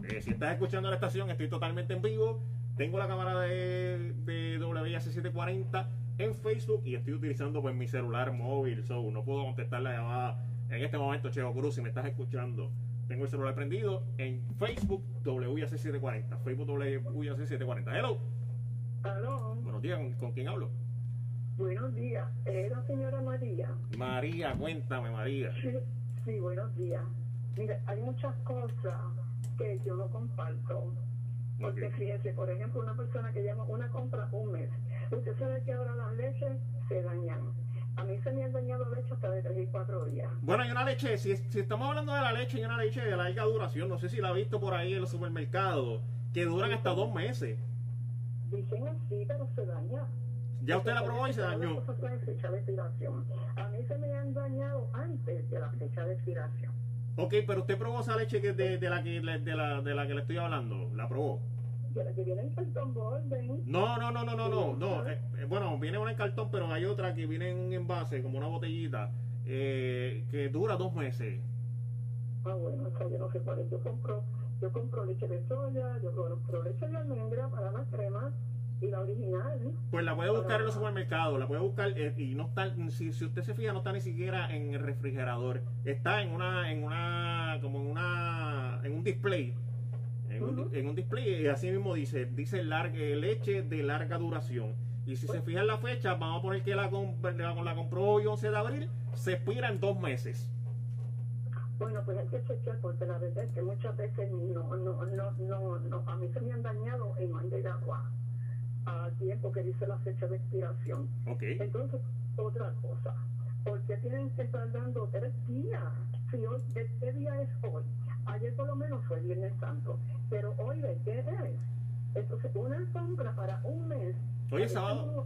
eh, si estás escuchando la estación estoy totalmente en vivo tengo la cámara de, de WIAC 740 en Facebook y estoy utilizando pues mi celular móvil so no puedo contestar la llamada en este momento Cheo Cruz si me estás escuchando tengo el celular prendido en Facebook WIAC 740 Facebook WIAC 740 hello Aló. Buenos días, ¿con, quién hablo? Buenos días, es la señora María. María, cuéntame, María. Sí, buenos días. Mire, hay muchas cosas que yo no comparto. Porque fíjese, por ejemplo, una persona que llama una compra un mes. Usted sabe que ahora las leches se dañan. A mí se me han dañado leche hasta de 3 y 4 días. Bueno, hay una leche, si, si estamos hablando de la leche, hay una leche de larga duración. No sé si la ha visto por ahí en los supermercados, que duran hasta dos meses. Dicen así, pero se daña. Ya usted la probó y se dañó. fecha de expiración. A mí se me han dañado antes de la fecha de expiración. Ok, pero usted probó esa leche que de, de, la que, de, la, de la que le estoy hablando. ¿La probó? De la que viene en cartón borden. No, no, no, no, no, no. no. Eh, bueno, viene una en cartón, pero hay otra que viene en un envase, como una botellita, eh, que dura dos meses. Ah, bueno, o sea, yo no sé cuál es. Yo compro yo compro leche de soya, yo compro leche de almendra para la crema y la original. ¿eh? Pues la puede buscar en los supermercados, la puede buscar eh, y no está, si, si usted se fija, no está ni siquiera en el refrigerador, está en una, en una, como en una, en un display. En, un, display y así mismo dice, dice larga, leche de larga duración. Y si se pues fija en la fecha, vamos a poner que la, la, la compró hoy 11 de abril, se expira en dos meses. Bueno, pues hay que chequear porque la verdad es que muchas veces no, no, no, no, no a mí se me han dañado y no han llegado a, a tiempo que dice la fecha de expiración. Okay. Entonces, otra cosa, porque tienen que estar dando tres días? Si hoy, ¿qué día es hoy? Ayer por lo menos fue Viernes Santo, pero hoy de qué es? Entonces, una compra para un mes. Hoy es sábado.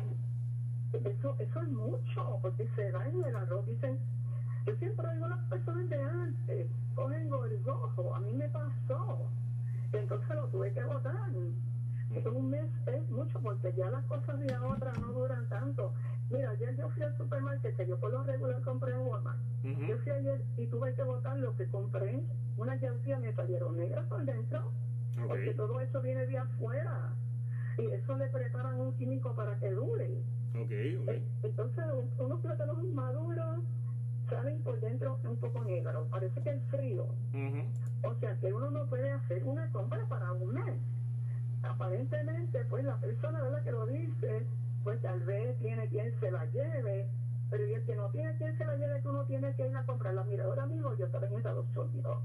Eso, eso es mucho, porque se daña el arroz, dicen yo siempre oigo a las personas de antes, cogen gorgojo, a mí me pasó. Entonces lo tuve que votar. Un mes es mucho porque ya las cosas de ahora no duran tanto. Mira, ayer yo fui al supermercado, que yo por lo regular compré en Walmart. Yo fui ayer y tuve que votar lo que compré. Una yautía me salieron negras por dentro, porque todo eso viene de afuera. Y eso le preparan un químico para que dure. Okay, okay. Entonces, unos plátanos maduros salen por dentro un poco negro, parece que es frío. O sea que uno no puede hacer una compra para un mes. Aparentemente, pues la persona ¿verdad? que lo dice, pues tal vez tiene quien se la lleve, pero y el que no tiene quien se la lleve, tú no tienes que ir a comprarla. Mira, ahora mismo yo estaba en Estados Unidos.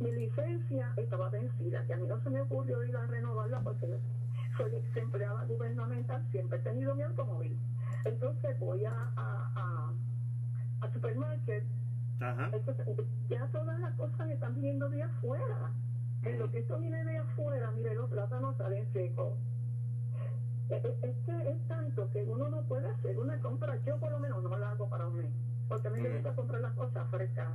Mi licencia estaba vencida, que a mí no se me ocurrió ir a renovarla porque soy ex empleada gubernamental, siempre he tenido mi automóvil. Entonces voy a, a, a, a supermarket. Entonces, ya todas las cosas me están viniendo de afuera. En lo que esto viene de afuera, mire, los plátanos salen secos. Es, que es tanto que uno no puede hacer una compra. Yo por lo menos no la hago para mes. Porque a mí me gusta comprar las cosas frescas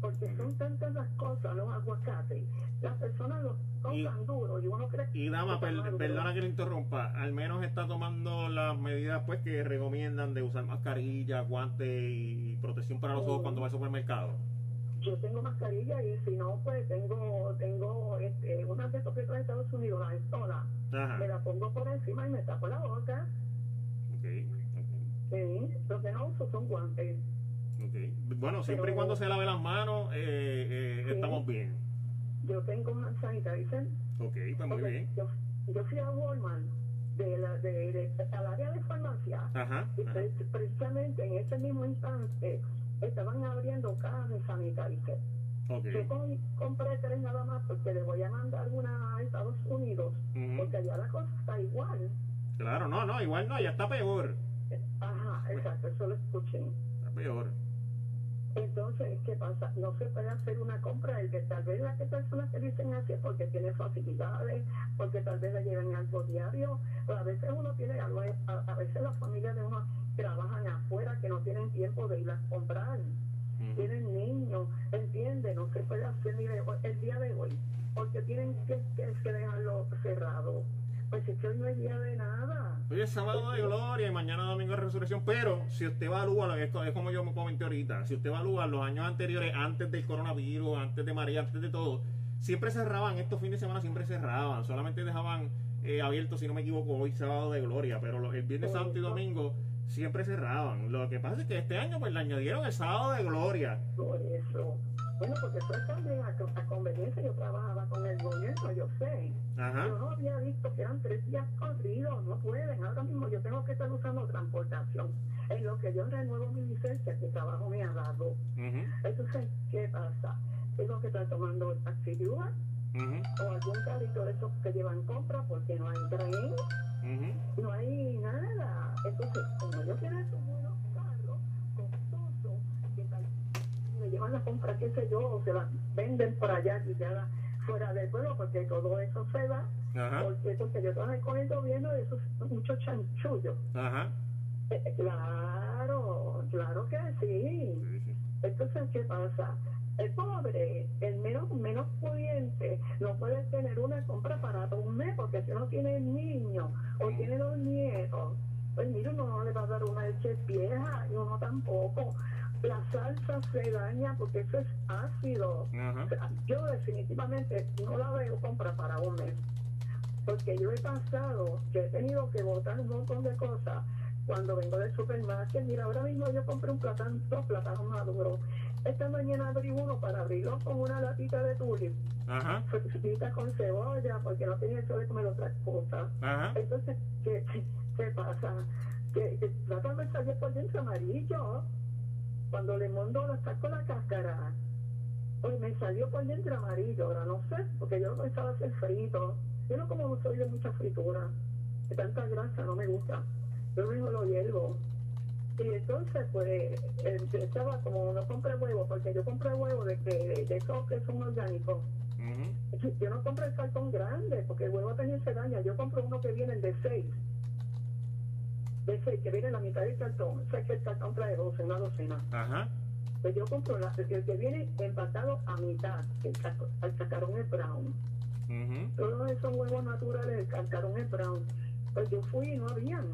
porque son tantas las cosas, los aguacates, las personas los compran duro y uno cree Y dama, perdona que le interrumpa, al menos está tomando las medidas pues que recomiendan de usar mascarilla, guantes y protección para los ojos cuando va al supermercado. Yo tengo mascarilla y si no, pues tengo tengo este, una de estos que de Estados Unidos, la estola, me la pongo por encima y me tapo la boca. Okay. Sí, lo que no uso son guantes. Bueno, siempre y cuando se lave las manos, eh, eh, estamos bien. Yo tengo un sanitizer. Ok, pues muy bien. Yo, yo, fui a Walmart, de la, de, de, al área de farmacia, ajá, y precisamente en ese mismo instante estaban abriendo cajas sanitizer. Okay. Yo compré tres nada más porque le voy a mandar una a Estados Unidos, porque allá la cosa está igual. Claro, no, no, igual no, ya está peor. Ajá, exacto, eso lo escuché. Está peor. Entonces, ¿qué pasa? No se puede hacer una compra. El que tal vez las personas que dicen así es porque tiene facilidades, porque tal vez le lleven algo diario, pero a veces uno tiene algo, a, veces las familias de uno trabajan afuera que no tienen tiempo de ir a comprar. Tienen niños, entiende, no se puede hacer ni el día de hoy, porque tienen que, que dejarlo cerrado pues es que hoy no es día de nada. Hoy es sábado de gloria y mañana domingo de resurrección. Pero si usted evalúa, esto es como yo me comenté ahorita, si usted evalúa los años anteriores, antes del coronavirus, antes de María, antes de todo, siempre cerraban, estos fines de semana siempre cerraban, solamente dejaban eh, abiertos, si no me equivoco, hoy sábado de gloria, pero el viernes santo y domingo siempre cerraban. Lo que pasa es que este año pues le añadieron el sábado de gloria. Por eso. Bueno, porque eso es también a, conveniencia. Yo trabajaba con el gobierno, yo sé. Yo no había visto que eran tres días corridos, no pueden. Ahora mismo yo tengo que estar usando transportación. En lo que yo renuevo mi licencia, que trabajo me ha dado. Entonces, ¿qué pasa? Tengo que estar tomando el taxi de Uber, o algún carrito de esos que llevan compra porque no hay tren, no hay nada. Entonces, como yo quiero eso, llevan la compra, qué sé yo, o se la venden por allá quizás fuera del pueblo, porque todo eso se va, porque, porque yo trabajé con el gobierno y eso es mucho chanchullo. Eh, eh, claro, claro que sí. Entonces, ¿qué pasa? El pobre, el menos, menos pudiente, no puede tener una compra para un mes, porque si no tiene niños o tiene dos nietos, pues mira, uno no le va a dar una leche vieja y uno tampoco la salsa se daña porque eso es ácido. yo definitivamente no la veo compra para un mes. Porque yo he pasado que he tenido que botar un montón de cosas cuando vengo del supermercado. Mira, ahora mismo yo compré un plátano, dos plátanos maduros. Esta mañana abrí uno para abrirlo con una latita de tulip. Ajá. con cebolla, porque no tenía eso de comer otras cosas. Entonces, ¿qué, qué pasa? Que, el plátano me salió por dentro amarillo cuando le mondo la saco la cáscara, pues me salió por dentro amarillo, ahora no sé, porque yo pensaba hacer frito. Yo no como soy de mucha fritura, de tanta grasa no me gusta. Yo mismo lo hiervo. Y entonces, pues, estaba como no compré huevo, porque yo compré huevo de, que, de esos que son orgánicos. Yo no compré el cartón grande, porque el huevo también se daña. Yo compro uno que viene de seis ese que viene la mitad del cartón, sé que el cartón trae 12, una docena. Ajá. Pues yo compro la, el que viene empatado a mitad, el, el sacaron el brown. Todos esos huevos naturales, el sacaron el brown. Pues yo fui y no habían.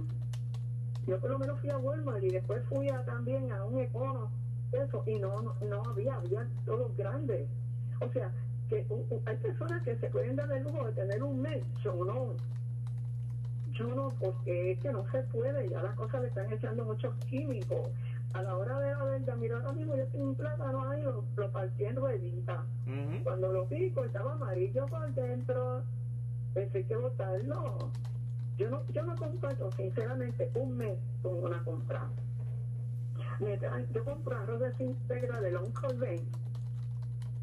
Yo por lo menos fui a Walmart y después fui a, también a un econo, eso, y no, no, no había, había todos grandes. O sea, que hay personas que se pueden dar el lujo de tener un mes, yo no yo no, porque es que no se puede, ya las cosas le están echando muchos químicos. A la hora de la verdad, mira, ahora mismo yo tengo un plátano ahí, lo, lo partí en ruedita. Cuando lo pico, estaba amarillo por dentro, pensé que botarlo. yo no, yo no comparto sinceramente un mes con una compra. Me traen, yo compro arroz de integra de Long Colben,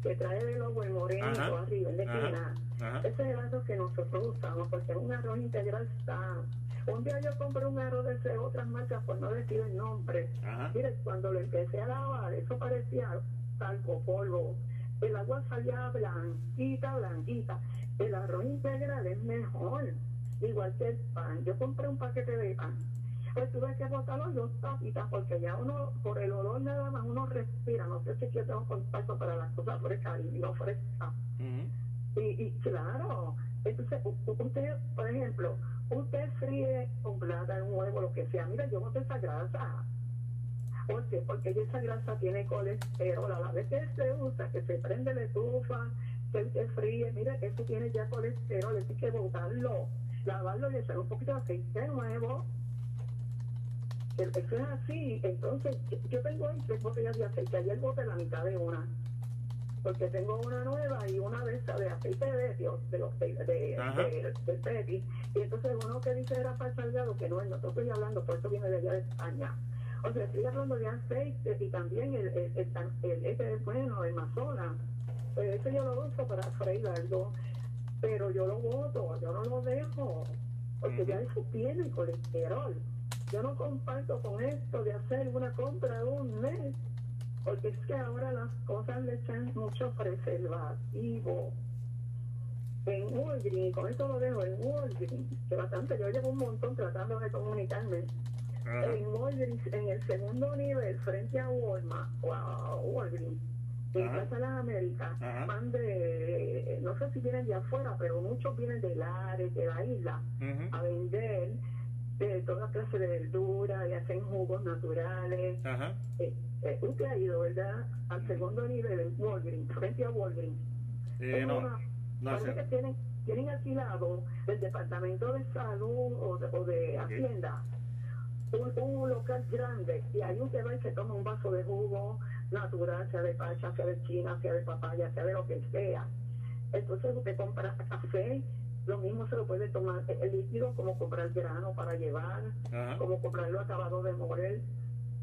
que trae de logo en moreno arriba, el de esquina. Ese es el arroz que nosotros usamos, porque es un arroz integral sano. Un día yo compré un arroz de otras marcas, por no decir el nombre. Mire, cuando lo empecé a lavar, eso parecía talco, polvo. El agua salía blanquita, blanquita. El arroz integral es mejor, igual que el pan. Yo compré un paquete de pan. Pues tuve que botarlo en dos tapitas porque ya uno, por el olor nada más, uno respira. No sé si yo tengo contacto para las cosas frescas y no frescas. y, y claro, entonces usted, por ejemplo, usted fríe con plata, un huevo, lo que sea. Mira, yo boto esa grasa. ¿Por qué? Porque esa grasa tiene colesterol. A la vez que se usa, que se prende la estufa, que se fríe, mira, eso tiene ya colesterol. Hay que botarlo, lavarlo y echar un poquito de aceite nuevo. Eso es así. Entonces, yo tengo ahí tres botellas de aceite. Ayer boté la mitad de una porque tengo una nueva y una de estas de aceite de Dios, de los de, de, de, y entonces uno que dice era para salgado, que no es, no estoy hablando, por eso viene de allá de España. O sea, estoy hablando de aceite y también el, el, el, este bueno, el mazona. Pues ese yo lo uso para freír algo, pero yo lo boto, yo no lo dejo, porque ya eso tiene colesterol. Yo no comparto con esto de hacer una compra de un mes porque es que ahora las cosas le echan mucho preservativo. En Walgreens, con esto lo dejo, en Walgreens, que bastante, yo llevo un montón tratando de comunicarme. En Walgreens, en el segundo nivel, frente a Walmart, wow, Walgreens, en Casa de las Américas, van de, no sé si vienen de afuera, pero muchos vienen de Lares, de la isla, a vender de toda clase de verduras, y hacen jugos naturales. Eh, eh, usted ha ido, ¿verdad? Al segundo nivel, en Walgreens, frente a Walgreens. Eh, no, no sé. que tienen, tienen alquilado el Departamento de Salud o de, o de Hacienda un, local grande y ahí usted va y se toma un vaso de jugo natural, sea de pacha, sea de china, sea de papaya, sea de lo que sea. Entonces usted compra café, lo mismo se lo puede tomar el líquido como comprar grano para llevar, como comprarlo acabado de morir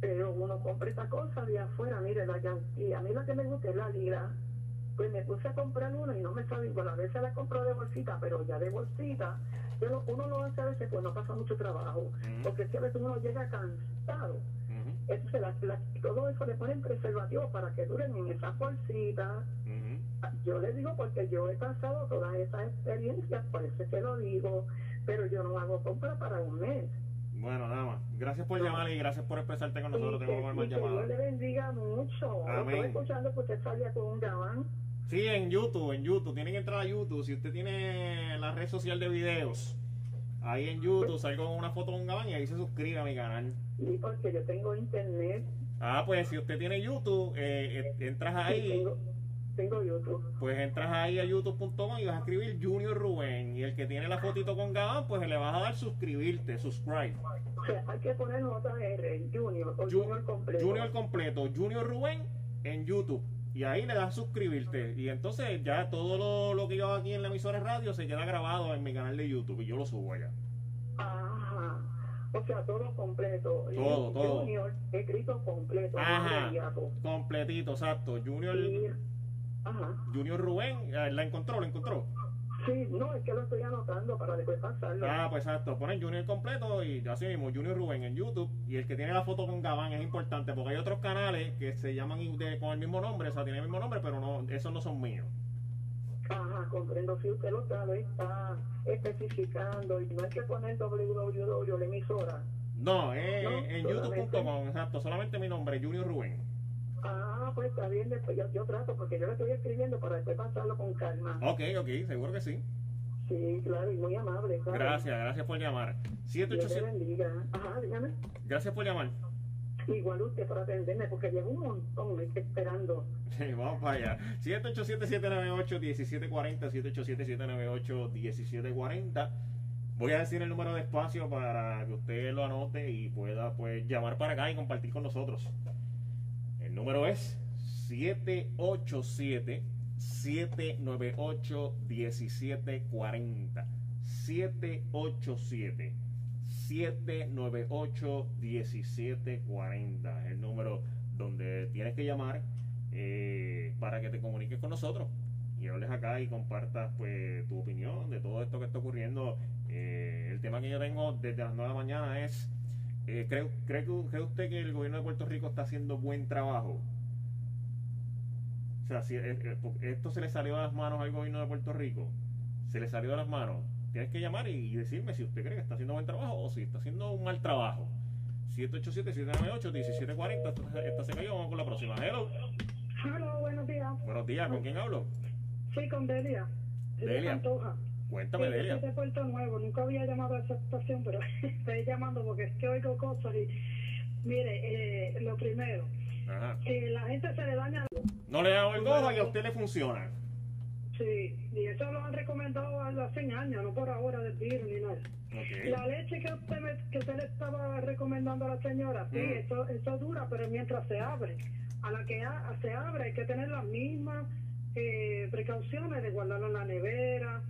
pero uno compra esta cosa de afuera, mire, la y a mí lo que me gusta es la lira, pues me puse a comprar una y no me sabía, bueno, a veces la compro de bolsita, pero ya de bolsita, pero uno lo hace a veces pues no pasa mucho trabajo, porque es que a veces uno llega cansado. Entonces, todo eso le ponen preservativo para que duren en esa bolsita. Yo le digo porque yo he pasado todas esas experiencias, por eso es que lo digo, pero yo no hago compra para un mes. Bueno, nada más. Gracias por llamar y gracias por expresarte con nosotros. Tengo más llamadas. Dios le bendiga mucho. Amén. Estoy escuchando que usted salía con un gabán. Sí, en YouTube, en YouTube. Tienen que entrar a YouTube. Si usted tiene la red social de videos, ahí en YouTube salgo con una foto de un gabán y ahí se suscribe a mi canal. Sí, porque yo tengo internet. Ah, pues si usted tiene YouTube, eh, eh entras ahí. Tengo YouTube. Pues entras ahí a youtube.com y vas a escribir Junior Rubén. Y el que tiene la fotito con Gabán, pues le vas a dar suscribirte, subscribe. O sea, hay que poner JR, Junior o Junior completo. Junior completo, Junior Rubén en YouTube. Y ahí le das suscribirte. Y entonces ya todo lo, lo que yo hago aquí en la emisora de radio se queda grabado en mi canal de YouTube y yo lo subo allá. Ajá. O sea, todo completo. Todo, todo. Junior, escrito completo. Ajá. Completito, exacto. Junior. Junior Rubén, eh, ¿la encontró? ¿La encontró? Sí, no, es que lo estoy anotando para después pasarlo. Ah, pues exacto. Ponen Junior completo y así mismo, Junior Rubén en YouTube. Y el que tiene la foto con Gabán es importante porque hay otros canales que se llaman con el mismo nombre, o sea, tienen el mismo nombre, pero no, esos no son míos. Ajá, comprendo. Si usted lo sabe, está especificando y no hay que poner www, la emisora. No, es en youtube.com, exacto. Solamente mi nombre, Junior Rubén. Ah, pues está bien, después yo, trato, porque yo lo estoy escribiendo para después pasarlo con calma. Ok, ok, seguro que sí. Sí, claro, y muy amable. Gracias, gracias por llamar. 787. Ajá, dígame. Gracias por llamar. Igual usted por atenderme, porque llevo un montón esperando. Sí, vamos para allá. 787-798-1740, 787-798-1740. Voy a decir el número de espacio para que usted lo anote y pueda pues llamar para acá y compartir con nosotros. Número es 787 798 1740. 787 798 1740 es el número donde tienes que llamar eh, para que te comuniques con nosotros y hables acá y compartas pues tu opinión de todo esto que está ocurriendo. Eh, el tema que yo tengo desde las 9 de la mañana es, eh, ¿cree, cree, ¿cree usted que el gobierno de Puerto Rico está haciendo buen trabajo? O sea, si esto se le salió de las manos al gobierno de Puerto Rico, se le salió de las manos, tienes que llamar y, decirme si usted cree que está haciendo buen trabajo o si está haciendo un mal trabajo. 787-798-1740, esta, esta se cayó, vamos con la próxima. Hello. Hello, buenos días. Buenos días, ¿con quién hablo? Sí, con Delia. Delia. Pantoja. Cuéntame, sí, Delia. Soy de Puerto Nuevo, nunca había llamado a esa estación, pero estoy llamando porque es que oigo cosas y. Mire, eh, lo primero, Ajá. La gente se le daña. No le hago el gozo y a usted le funciona. Sí, y eso lo han recomendado hace años, no por ahora del virus ni nada. Okay. La leche que usted, me, que usted le estaba recomendando a la señora, sí, mm. eso, eso dura, pero mientras se abre, a la que se abre hay que tener las mismas eh, precauciones de guardarlo en la nevera,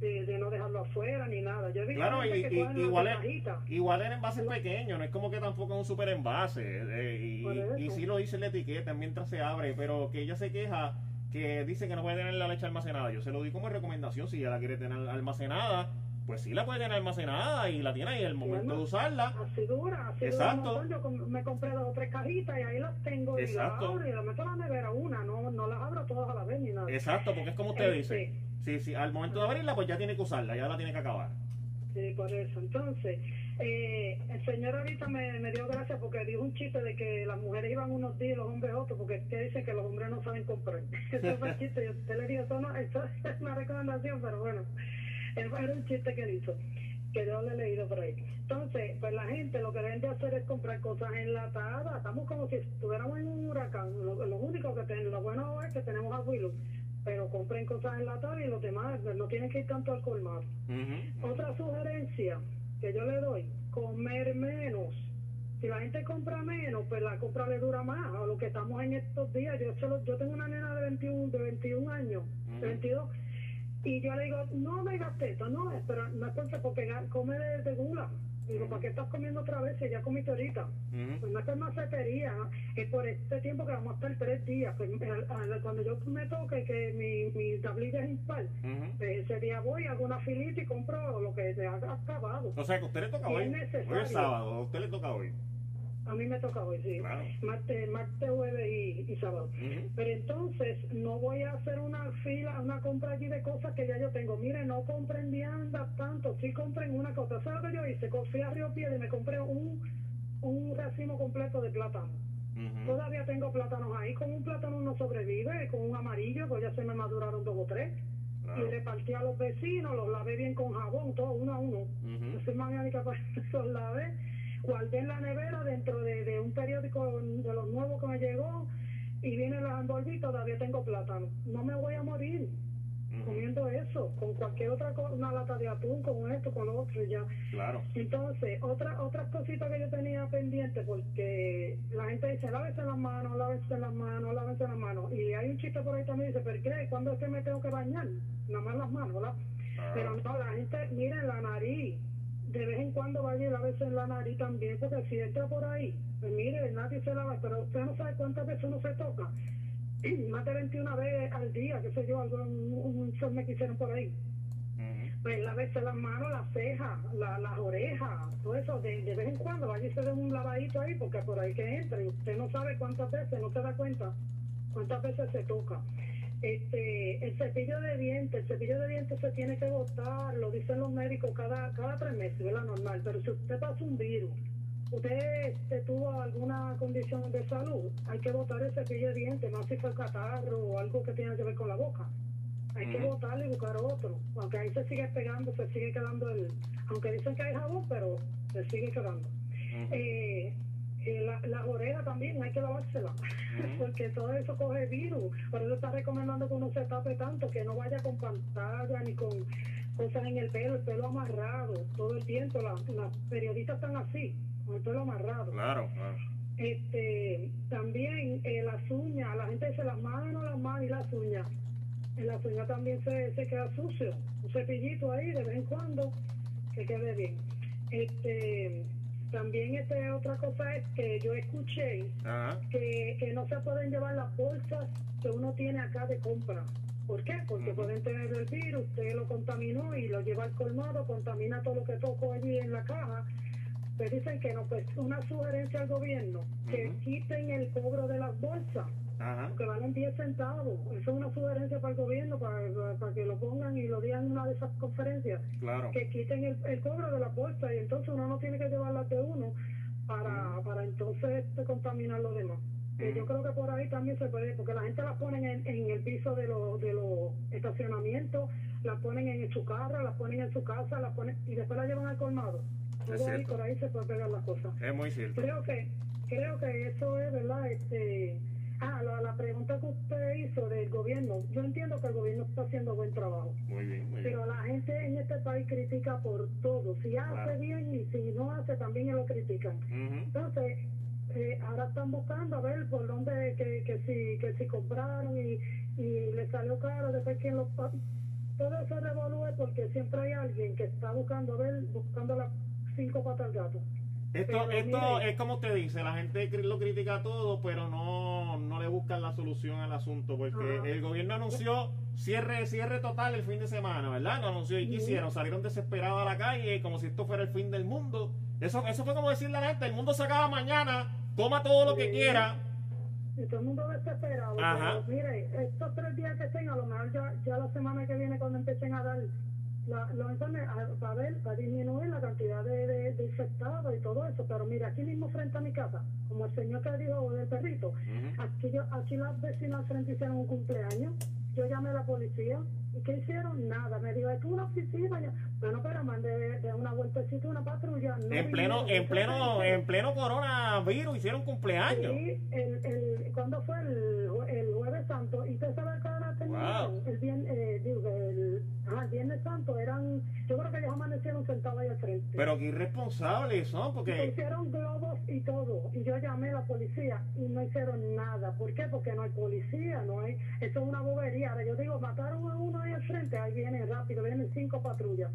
de, no dejarlo afuera ni nada. Yo claro, y, igual, es, igual en envases pequeños, no es como que tampoco es un super envase. Eh, y, y sí lo dice la etiqueta mientras se abre, pero que ella se queja que dice que no puede tener la leche almacenada. Yo se lo di como recomendación, si ella la quiere tener almacenada, pues sí la puede tener almacenada y la tiene ahí el momento de usarla. Así dura, así Exacto. Dura Yo me compré dos o tres cajitas y ahí las tengo y las abro y las meto a la nevera una, no, no las abro todas a la vez ni nada. Exacto, porque es como usted dice. Sí, sí, al momento de abrirla pues ya tiene que usarla, ya la tiene que acabar. Sí, por eso. Entonces, eh, el señor ahorita me, me, dio gracias porque dijo un chiste de que las mujeres iban unos días y los hombres otros, porque usted dice que los hombres no saben comprar. eso fue el chiste. Yo usted le digo, eso, no, eso es una recomendación, pero bueno. Era un chiste que hizo, que yo lo he leído por ahí. Entonces, pues la gente lo que deben de hacer es comprar cosas enlatadas. Estamos como si estuviéramos en un huracán. Lo, único que tenemos, lo bueno es que tenemos a Willow pero compren cosas enlatadas y los demás no tienen que ir tanto al colmado. Otra sugerencia que yo le doy, comer menos. Si la gente compra menos, pues la compra le dura más. A lo que estamos en estos días, yo solo, yo tengo una nena de 21, de 21 años, de 22, y yo le digo, no me gasté esto, no, pero no es porque come de, gula. Digo, ¿para qué estás comiendo otra vez si ya comiste ahorita? Pues no es macetería, es por este tiempo que vamos a estar tres días. Pues, cuando yo me toque que mi, mi tablilla es impar, pues, ese día voy, hago una filita y compro lo que se ha acabado. O sea, que a usted le toca hoy. Hoy es sábado, a usted le toca hoy. A mí me toca hoy, sí. Martes, jueves y, sábado. Pero entonces no voy a hacer una fila, una compra allí de cosas que ya yo tengo. Mire, no compren viandas tanto, sí compren una cosa. ¿Sabes lo que yo hice? Fui a Río Piedra y me compré un, un racimo completo de plátano. Todavía tengo plátanos ahí. Con un plátano no sobrevive, con un amarillo, pues ya se me maduraron dos o tres. Y repartí a los vecinos, los lavé bien con jabón, todo uno a uno. Uh Soy mañana para los lavé guardé en la nevera dentro de, un periódico de los nuevos que me llegó y viene la envolví todavía tengo plátano. No me voy a morir comiendo eso, con cualquier otra cosa, una lata de atún, con esto, con lo otro, ya. Claro. Entonces, otra, otras cositas que yo tenía pendiente, porque la gente dice, lávese las manos, lávese las manos, lávese las manos. Y hay un chiste por ahí también dice, pero ¿qué? ¿Cuándo es que me tengo que bañar? Nada más las manos, ¿verdad? Ah. Pero no, la gente, miren la nariz, de vez en cuando vaya a veces en la nariz también, porque si entra por ahí, pues mire, nadie se lava, pero usted no sabe cuántas veces uno se toca. Más de 21 veces al día, qué sé yo, algo, un, informe que hicieron por ahí. Pues la veces las manos, las cejas, la, las orejas, todo eso, de, de, vez en cuando vaya y se dé un lavadito ahí, porque por ahí que entra, y usted no sabe cuántas veces, no se da cuenta cuántas veces se toca. Este, el cepillo de dientes, el cepillo de dientes se tiene que botar, lo dicen los médicos cada, cada tres meses, la Normal, pero si usted pasa un virus, usted este, tuvo alguna condición de salud, hay que botar el cepillo de dientes, más si fue catarro o algo que tenga que ver con la boca. Hay que botarlo y buscar otro. Aunque ahí se sigue pegando, se sigue quedando el... Aunque dicen que hay jabón, pero se sigue quedando. eh, eh, la, las orejas también hay que lavársela, porque todo eso coge virus. Por eso está recomendando que uno se tape tanto, que no vaya con pantalla ni con cosas en el pelo, el pelo amarrado todo el tiempo. Las, periodistas están así, con el pelo amarrado. Claro, claro. Este, también eh, las uñas, la gente dice las manos, las manos y las uñas. en la uña también se, se queda sucio. Un cepillito ahí de vez en cuando que quede bien. Este, también este, otra cosa es que yo escuché que, que no se pueden llevar las bolsas que uno tiene acá de compra. ¿Por qué? Porque pueden tener el virus, usted lo contaminó y lo lleva al colmado, contamina todo lo que tocó allí en la caja. Pues dicen que no, pues una sugerencia al gobierno, que quiten el cobro de las bolsas, que valen 10 centavos. Eso es una sugerencia para el gobierno, para, para, que lo pongan y lo digan en una de esas conferencias. Que quiten el, cobro de las bolsas y entonces uno no tiene que llevarlas de uno para, para entonces este, contaminar lo demás yo creo que por ahí también se puede, porque la gente las ponen en, en el piso de los de los estacionamientos, las ponen en su carro, las ponen en su casa, las ponen y después las llevan al colmado. ahí, por ahí se puede pegar las cosas. Es muy cierto. Creo que creo que eso es verdad. Este, ah, la, la pregunta que usted hizo del gobierno, yo entiendo que el gobierno está haciendo buen trabajo. Muy bien, muy pero la gente en este país critica por todo. Si hace bien y si no hace, también lo critican. Entonces eh, ahora están buscando a ver por dónde que, que si que si compraron y, y le salió caro después quién lo todo eso revolúe porque siempre hay alguien que está buscando a ver buscando las cinco patas al gato esto, esto es como usted dice, la gente lo critica todo, pero no, no le buscan la solución al asunto, porque el gobierno anunció cierre, cierre total el fin de semana, ¿verdad? Lo anunció y quisieron, salieron desesperados a la calle, como si esto fuera el fin del mundo. Eso, eso fue como decirle a la gente, el mundo se acaba mañana, toma todo lo que quiera. Y todo el mundo desesperado. Pero, mire, estos tres días que estén, a lo mejor ya, ya la semana que viene cuando empiecen a dar la, enfermes, va a ver, va a disminuir la cantidad de, de, infectados y todo eso. Pero mira, aquí mismo frente a mi casa, como el señor que dijo del perrito, aquí, yo, aquí las vecinas frente hicieron un cumpleaños, yo llamé a la policía, ¿Y qué hicieron? Nada. Me dijo, es una oficina. Ya. Bueno, pero mandé de una vueltecita una patrulla. en pleno, en pleno, en pleno coronavirus hicieron cumpleaños. Sí, el, el, ¿cuándo fue el, el jueves santo? ¿Y usted sabe hora wow. El, viernes, eh, digo, el, el viernes santo eran, yo creo que ellos amanecieron sentados ahí al frente. Pero qué irresponsables son, porque... hicieron globos y todo. Y yo llamé a la policía y no hicieron nada. ¿Por qué? Porque no hay policía, no hay... Eso es una bobería. Ahora yo digo, mataron a uno ahí al frente, ahí viene rápido, vienen cinco patrullas.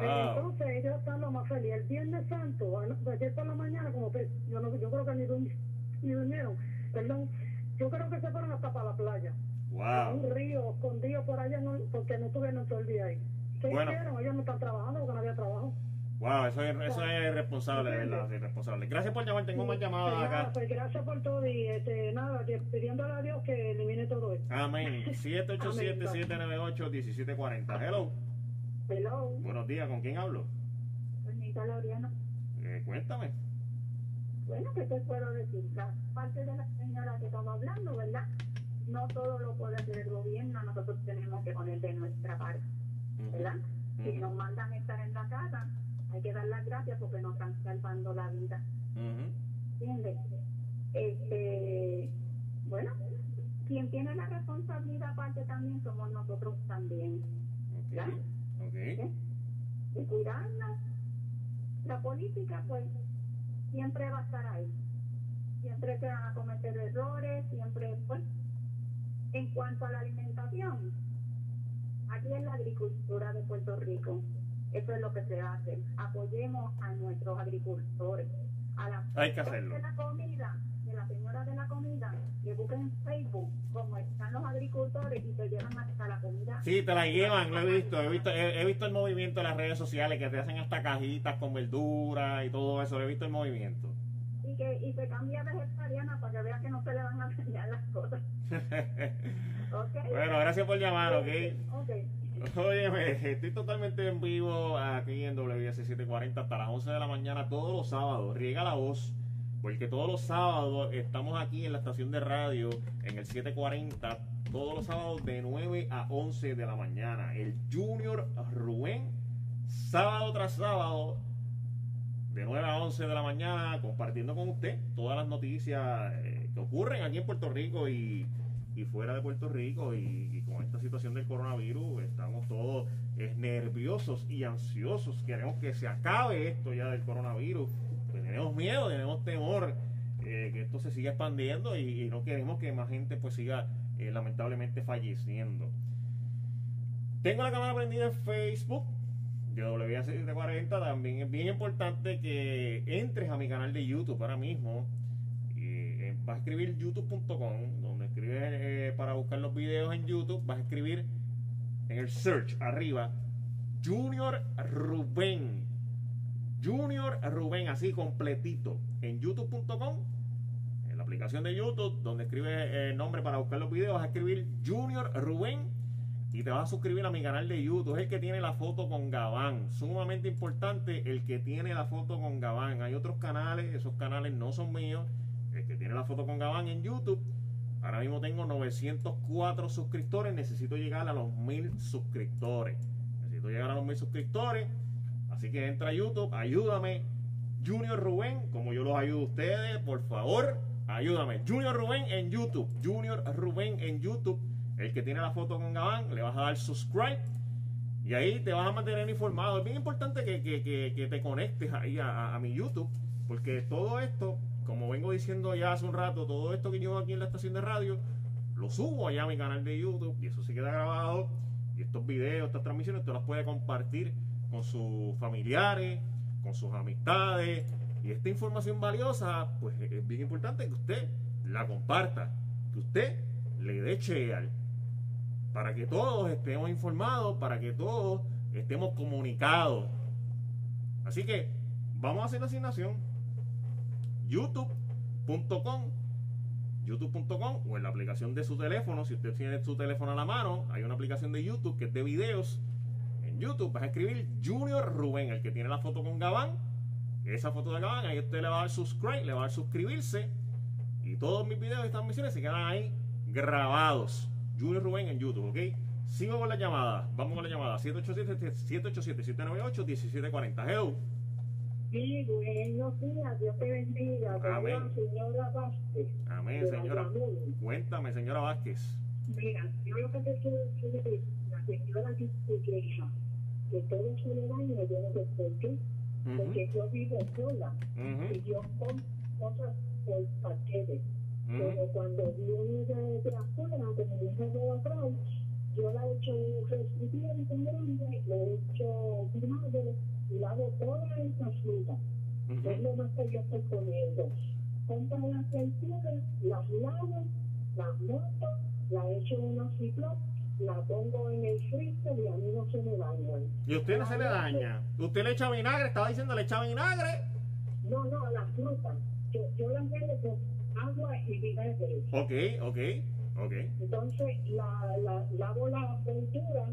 entonces ellos están lo más feliz. El Viernes Santo, ayer por la mañana, como que yo, no, yo creo que ni, ni durmieron, perdón, yo creo que se fueron hasta para la playa. Wow. un río escondido por allá porque no estuvieron todo el día ahí. ¿Qué hicieron? Ellos no están trabajando porque no había trabajo. Wow, eso es, eso es responsable, ¿verdad? Sí, responsable. Gracias por llamar, tengo más llamadas acá. Pues gracias por todo y este, nada, pidiéndole a Dios que elimine todo esto. Amén. 787-798-1740. Hello. Hello. Buenos días, ¿con quién hablo? Anita Laureano. Eh, cuéntame. Bueno, ¿qué te puedo decir? La parte de la señora que estamos hablando, ¿verdad? No todo lo puede hacer el gobierno, nosotros tenemos que poner de nuestra parte, ¿verdad? Si nos mandan estar en la casa, hay que dar las gracias porque nos están salvando la vida. ¿Entiendes? Este, bueno, quien tiene la responsabilidad aparte también somos nosotros también. ¿Ya? Okay. Y cuidarnos. La política, pues, siempre va a estar ahí. Siempre se van a cometer errores, siempre, pues, en cuanto a la alimentación, aquí en la agricultura de Puerto Rico, eso es lo que se hace. Apoyemos a nuestros agricultores. A la Hay que hacerlo. De la comida, de la señora de la comida, que busquen en Facebook cómo están los agricultores y te llevan hasta la comida. Sí, te la llevan, lo he visto. He visto, he, visto el movimiento en las redes sociales que te hacen hasta cajitas con verduras y todo eso. He visto el movimiento. Y que y se cambia vegetariana para que vea que no se le van a dañar las cosas. okay. Bueno, gracias por llamar, ¿ok? okay. Oye, estoy totalmente en vivo aquí en WS 740 hasta las 11 de la mañana todos los sábados. Riega la voz, porque todos los sábados estamos aquí en la estación de radio en el 740, todos los sábados de 9 a 11 de la mañana. El Junior Rubén, sábado tras sábado, de 9 a 11 de la mañana, compartiendo con usted todas las noticias eh, que ocurren aquí en Puerto Rico y y fuera de Puerto Rico y, con esta situación del coronavirus estamos todos nerviosos y ansiosos. Queremos que se acabe esto ya del coronavirus. Tenemos miedo, tenemos temor eh, que esto se siga expandiendo y, no queremos que más gente pues siga eh, lamentablemente falleciendo. Tengo la cámara prendida en Facebook. WBA740. También es bien importante que entres a mi canal de YouTube ahora mismo. Eh, vas a escribir youtube.com, donde escribes eh, para buscar los videos en YouTube. Vas a escribir en el search arriba Junior Rubén. Junior Rubén, así completito. En youtube.com, en la aplicación de YouTube, donde escribe el nombre para buscar los videos, vas a escribir Junior Rubén y te vas a suscribir a mi canal de YouTube. Es el que tiene la foto con Gabán. Sumamente importante el que tiene la foto con Gabán. Hay otros canales, esos canales no son míos. El que tiene la foto con Gabán en YouTube. Ahora mismo tengo 904 suscriptores. Necesito llegar a los 1000 suscriptores llegar a los mil suscriptores. Así que entra a YouTube, ayúdame. Junior Rubén, como yo los ayudo a ustedes, por favor, ayúdame. Junior Rubén en YouTube. Junior Rubén en YouTube. El que tiene la foto con Gabán, le vas a dar subscribe. Y ahí te vas a mantener informado. Es bien importante que, te conectes ahí a, mi YouTube. Porque todo esto, como vengo diciendo ya hace un rato, todo esto que yo aquí en la estación de radio, lo subo allá a mi canal de YouTube. Y eso se queda grabado y estos videos, estas transmisiones, usted las puede compartir con sus familiares, con sus amistades. Y esta información valiosa, pues es bien importante que usted la comparta, que usted le dé share, para que todos estemos informados, para que todos estemos comunicados. Así que vamos a hacer la asignación. youtube.com youtube.com o en la aplicación de su teléfono. Si usted tiene su teléfono a la mano, hay una aplicación de YouTube que es de videos. En YouTube vas a escribir Junior Rubén, el que tiene la foto con Gabán. Esa foto de Gabán, ahí usted le va a dar subscribe, le va a dar suscribirse. Y todos mis videos y estas misiones se quedan ahí grabados. Junior Rubén en YouTube, ¿ok? Sigo con la llamada. Vamos con la llamada. 787-787-798-1740. Hello. Sí, buenos días, Dios te bendiga. Amén. señora Vázquez. Amén, señora. Cuéntame, señora Vázquez. Mira, yo lo que te quiero decir es, la señora se queja, que todo se le daña, yo no sé por qué, porque yo vivo sola y yo compro cosas por paquetes. Pero cuando viene de, de afuera, como dice de atrás, yo la he hecho un recipiente grande, le he hecho vinagre y lavo toda esa fruta. Es lo más que yo estoy poniendo. Compro las verduras, las lavo, las monto, la echo en una ciclo, la pongo en el freezer y a mí no se me dañan. ¿Y usted no se le daña? ¿Usted le echa vinagre? ¿Estaba diciendo le echa vinagre? No, no, las frutas. Yo, yo las con agua y vinagre. Ok, ok, ok. Entonces, la, la, lavo las verduras,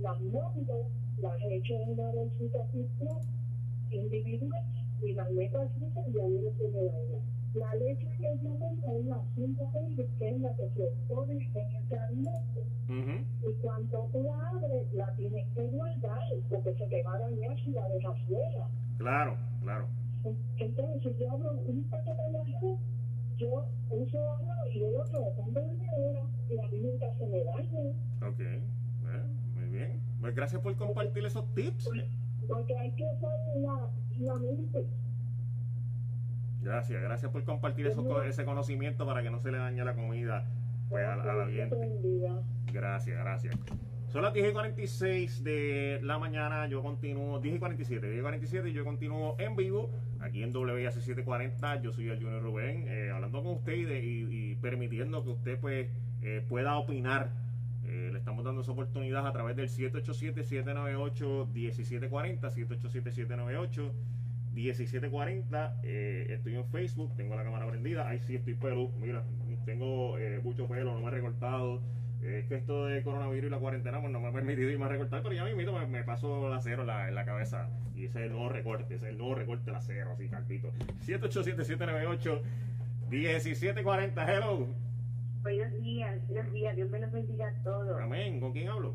las monto, las he hecho en una bolsita individual y las meto freezer y a mí no se me daña. La leche que yo tengo es la 5 que es la que se pone en el carnet. Y cuando tú la abres, la tienes que guardar porque se te va a dañar si la dejas fuera. Claro, claro. Entonces, si yo abro un paquete de arroz, yo uso uno y el otro pongo en nevera y a mí nunca se me daña. Ok, muy bien. Pues gracias por compartir esos tips. Porque hay que hacer la, la mente. Gracias, gracias por compartir eso, ese conocimiento para que no se le dañe la comida pues, a, la gente. Gracias, gracias. Son las 10 y 46 de la mañana, yo continúo, 10 y 47, 10 y 47 y yo continúo en vivo aquí en WIAC 740, yo soy el Junior Rubén, eh, hablando con usted y, permitiendo que usted pues eh, pueda opinar. Eh, le estamos dando esa oportunidad a través del 787-798-1740, 787-798. 1740. Eh, estoy en Facebook, tengo la cámara prendida. Ahí sí estoy pelo. Mira, tengo mucho pelo, no me he recortado. Es que esto de coronavirus y la cuarentena pues, no me ha permitido irme a recortar, pero ya mismo me, me paso la cero en la cabeza. Y ese es el nuevo recorte, ese es el nuevo recorte la cero, así, calpito. 787-798-1740. Hello. Buenos días, buenos días. Dios me los bendiga a todos. Amén. ¿Con quién hablo?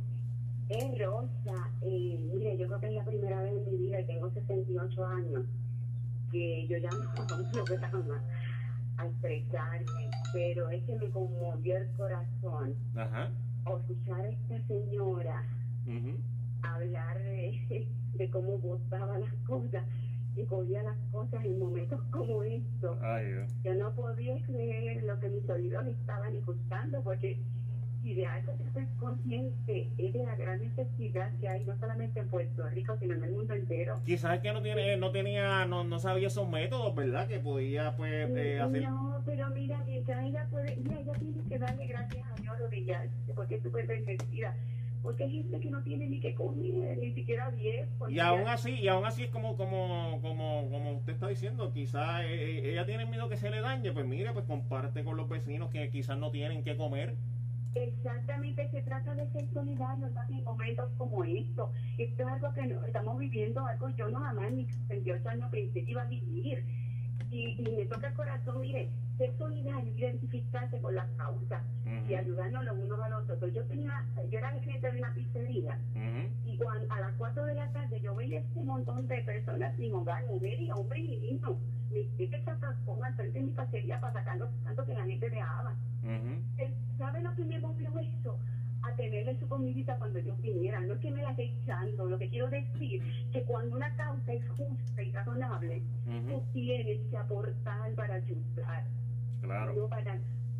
Es Rosa. Eh, mire, yo creo que es la primera vez en mi vida y tengo 68 años que yo me a, a expresarme, pero es que me conmovió el corazón. Ajá. Escuchar a esta señora hablar de, de cómo votaba las cosas y cogía las cosas en momentos como estos. Yo no podía creer lo que mis oídos estaban escuchando porque y de algo que estoy consciente es de la gran necesidad que hay no solamente en Puerto Rico, sino en el mundo entero. Quizás que no tiene, no tenía, no, no sabía esos métodos, ¿verdad? Que podía pues eh, hacer. No, pero mira, mientras ella puede, mira, ella tiene que darle gracias a Dios rodillas, porque es súper bendecida porque hay gente que no tiene ni que comer, ni siquiera 10. Y aún así, y aún así es como, como, como, como usted está diciendo, quizás eh, eh, ella tiene miedo que se le dañe, pues mire, pues comparte con los vecinos que quizás no tienen que comer. Exactamente, se trata de ser solidario en momentos como esto. Esto es algo que estamos viviendo, algo yo no jamás en mis 28 años pensé que iba a vivir. Y, y me toca el corazón, mire, ser solidario, identificarse con las causas y ayudarnos los unos a los otros. Yo tenía, yo era gerente de una pizzería y cuando, a las 4 de la tarde yo veía este montón de personas sin hogar, mujeres y hombres y niños. Mis que se al frente de mi pizzería para sacar los tanto que la gente dejaba. ¿Sabe lo que me movió eso? a tenerle su comidita cuando ellos vinieran. No es que me la esté echando, lo que quiero decir que cuando una causa es justa y razonable, tú tienes que aportar para ayudar. Claro.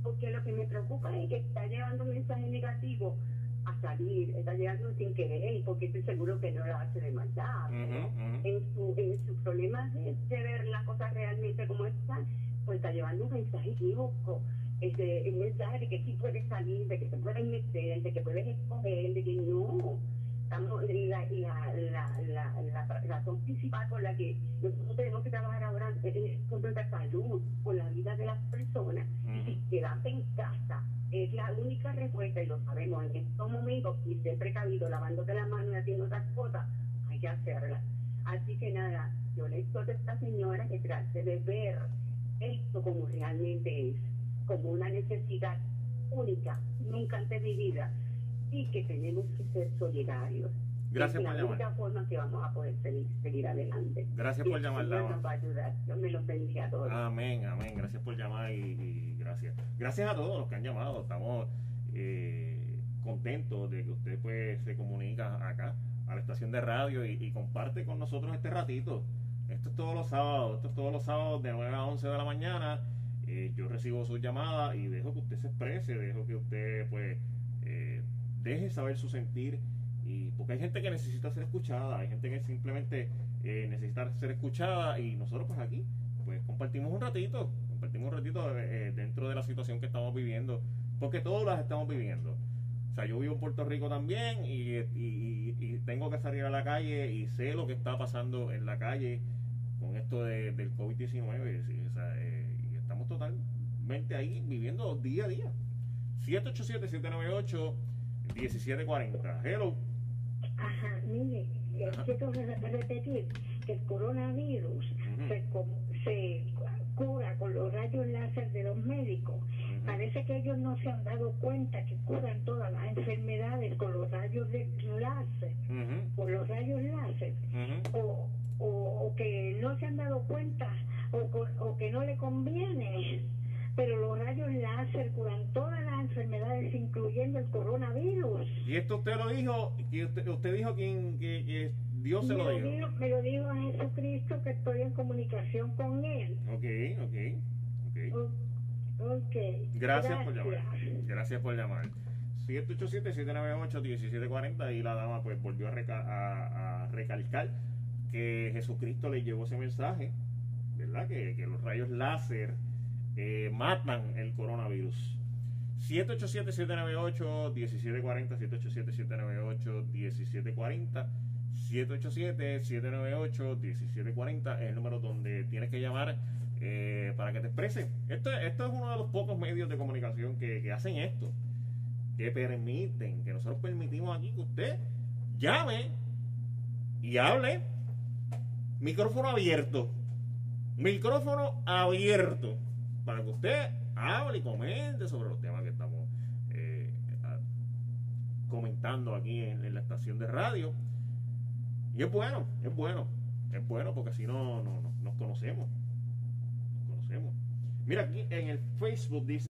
porque lo que me preocupa es que está llevando un mensaje negativo a salir, está llegando sin querer, porque estoy seguro que no lo hace de maldad. En su, en su problema de, ver las cosas realmente como están, pues está llevando un mensaje equívoco. Este, un mensaje de que sí puedes salir, de que te puedes meter, de que puedes escoger, de que no la, la, la, la, razón principal por la que nosotros tenemos que trabajar ahora es con nuestra salud, por la vida de las personas. Y quedarse en casa es la única respuesta, y lo sabemos en estos momentos, y ser precavido, lavándote las manos y haciendo otras cosas, hay que hacerlas. Así que nada, yo le exhorto a esta señora que trate de ver esto como realmente es, como una necesidad única, nunca antes vivida y que tenemos que ser solidarios. Gracias por llamar. la única forma que vamos a poder seguir, adelante. Gracias por llamar, nos va a ayudar. Dios me los bendiga a todos. Amén, amén. Gracias por llamar y, gracias. Gracias a todos los que han llamado. Estamos eh, contentos de que usted pues se comunica acá a la estación de radio y, comparte con nosotros este ratito. Esto es todos los sábados, esto es todos los sábados de 9 a 11 de la mañana. Eh, yo recibo sus llamadas y dejo que usted se exprese, dejo que usted pues deje saber su sentir. Y, porque hay gente que necesita ser escuchada, hay gente que simplemente eh, necesita ser escuchada y nosotros pues aquí pues compartimos un ratito, compartimos un ratito eh, dentro de la situación que estamos viviendo, porque todos las estamos viviendo. O sea, yo vivo en Puerto Rico también y, tengo que salir a la calle y sé lo que está pasando en la calle con esto de, del COVID-19. Eh, y estamos totalmente ahí viviendo día a día. 787-798. 1740. Hello. Ajá, mire, quiero repetir que el coronavirus se, cura con los rayos láser de los médicos. Parece que ellos no se han dado cuenta que curan todas las enfermedades con los rayos de láser, con los rayos láser, o, o, que no se han dado cuenta o, o que no le conviene pero los rayos láser curan todas las enfermedades, incluyendo el coronavirus. Y esto usted lo dijo, que usted, dijo que, que, Dios se lo, dijo. Me lo dijo a Jesucristo que estoy en comunicación con Él. Ok, ok, ok. okay. Gracias, por llamar. Gracias por llamar. 787-798-1740 y la dama pues volvió a, a, recalcar que Jesucristo le llevó ese mensaje, ¿verdad? Que, que los rayos láser eh, matan el coronavirus. 787-798-1740, 787-798-1740, 787-798-1740 es el número donde tienes que llamar eh, para que te exprese. Esto, esto es uno de los pocos medios de comunicación que, que hacen esto, que permiten, que nosotros permitimos aquí que usted llame y hable. Micrófono abierto. Micrófono abierto para que usted hable y comente sobre los temas que estamos eh, comentando aquí en, la estación de radio. Y es bueno, es bueno, es bueno porque así no, no, no nos conocemos. Nos conocemos. Mira aquí en el Facebook dice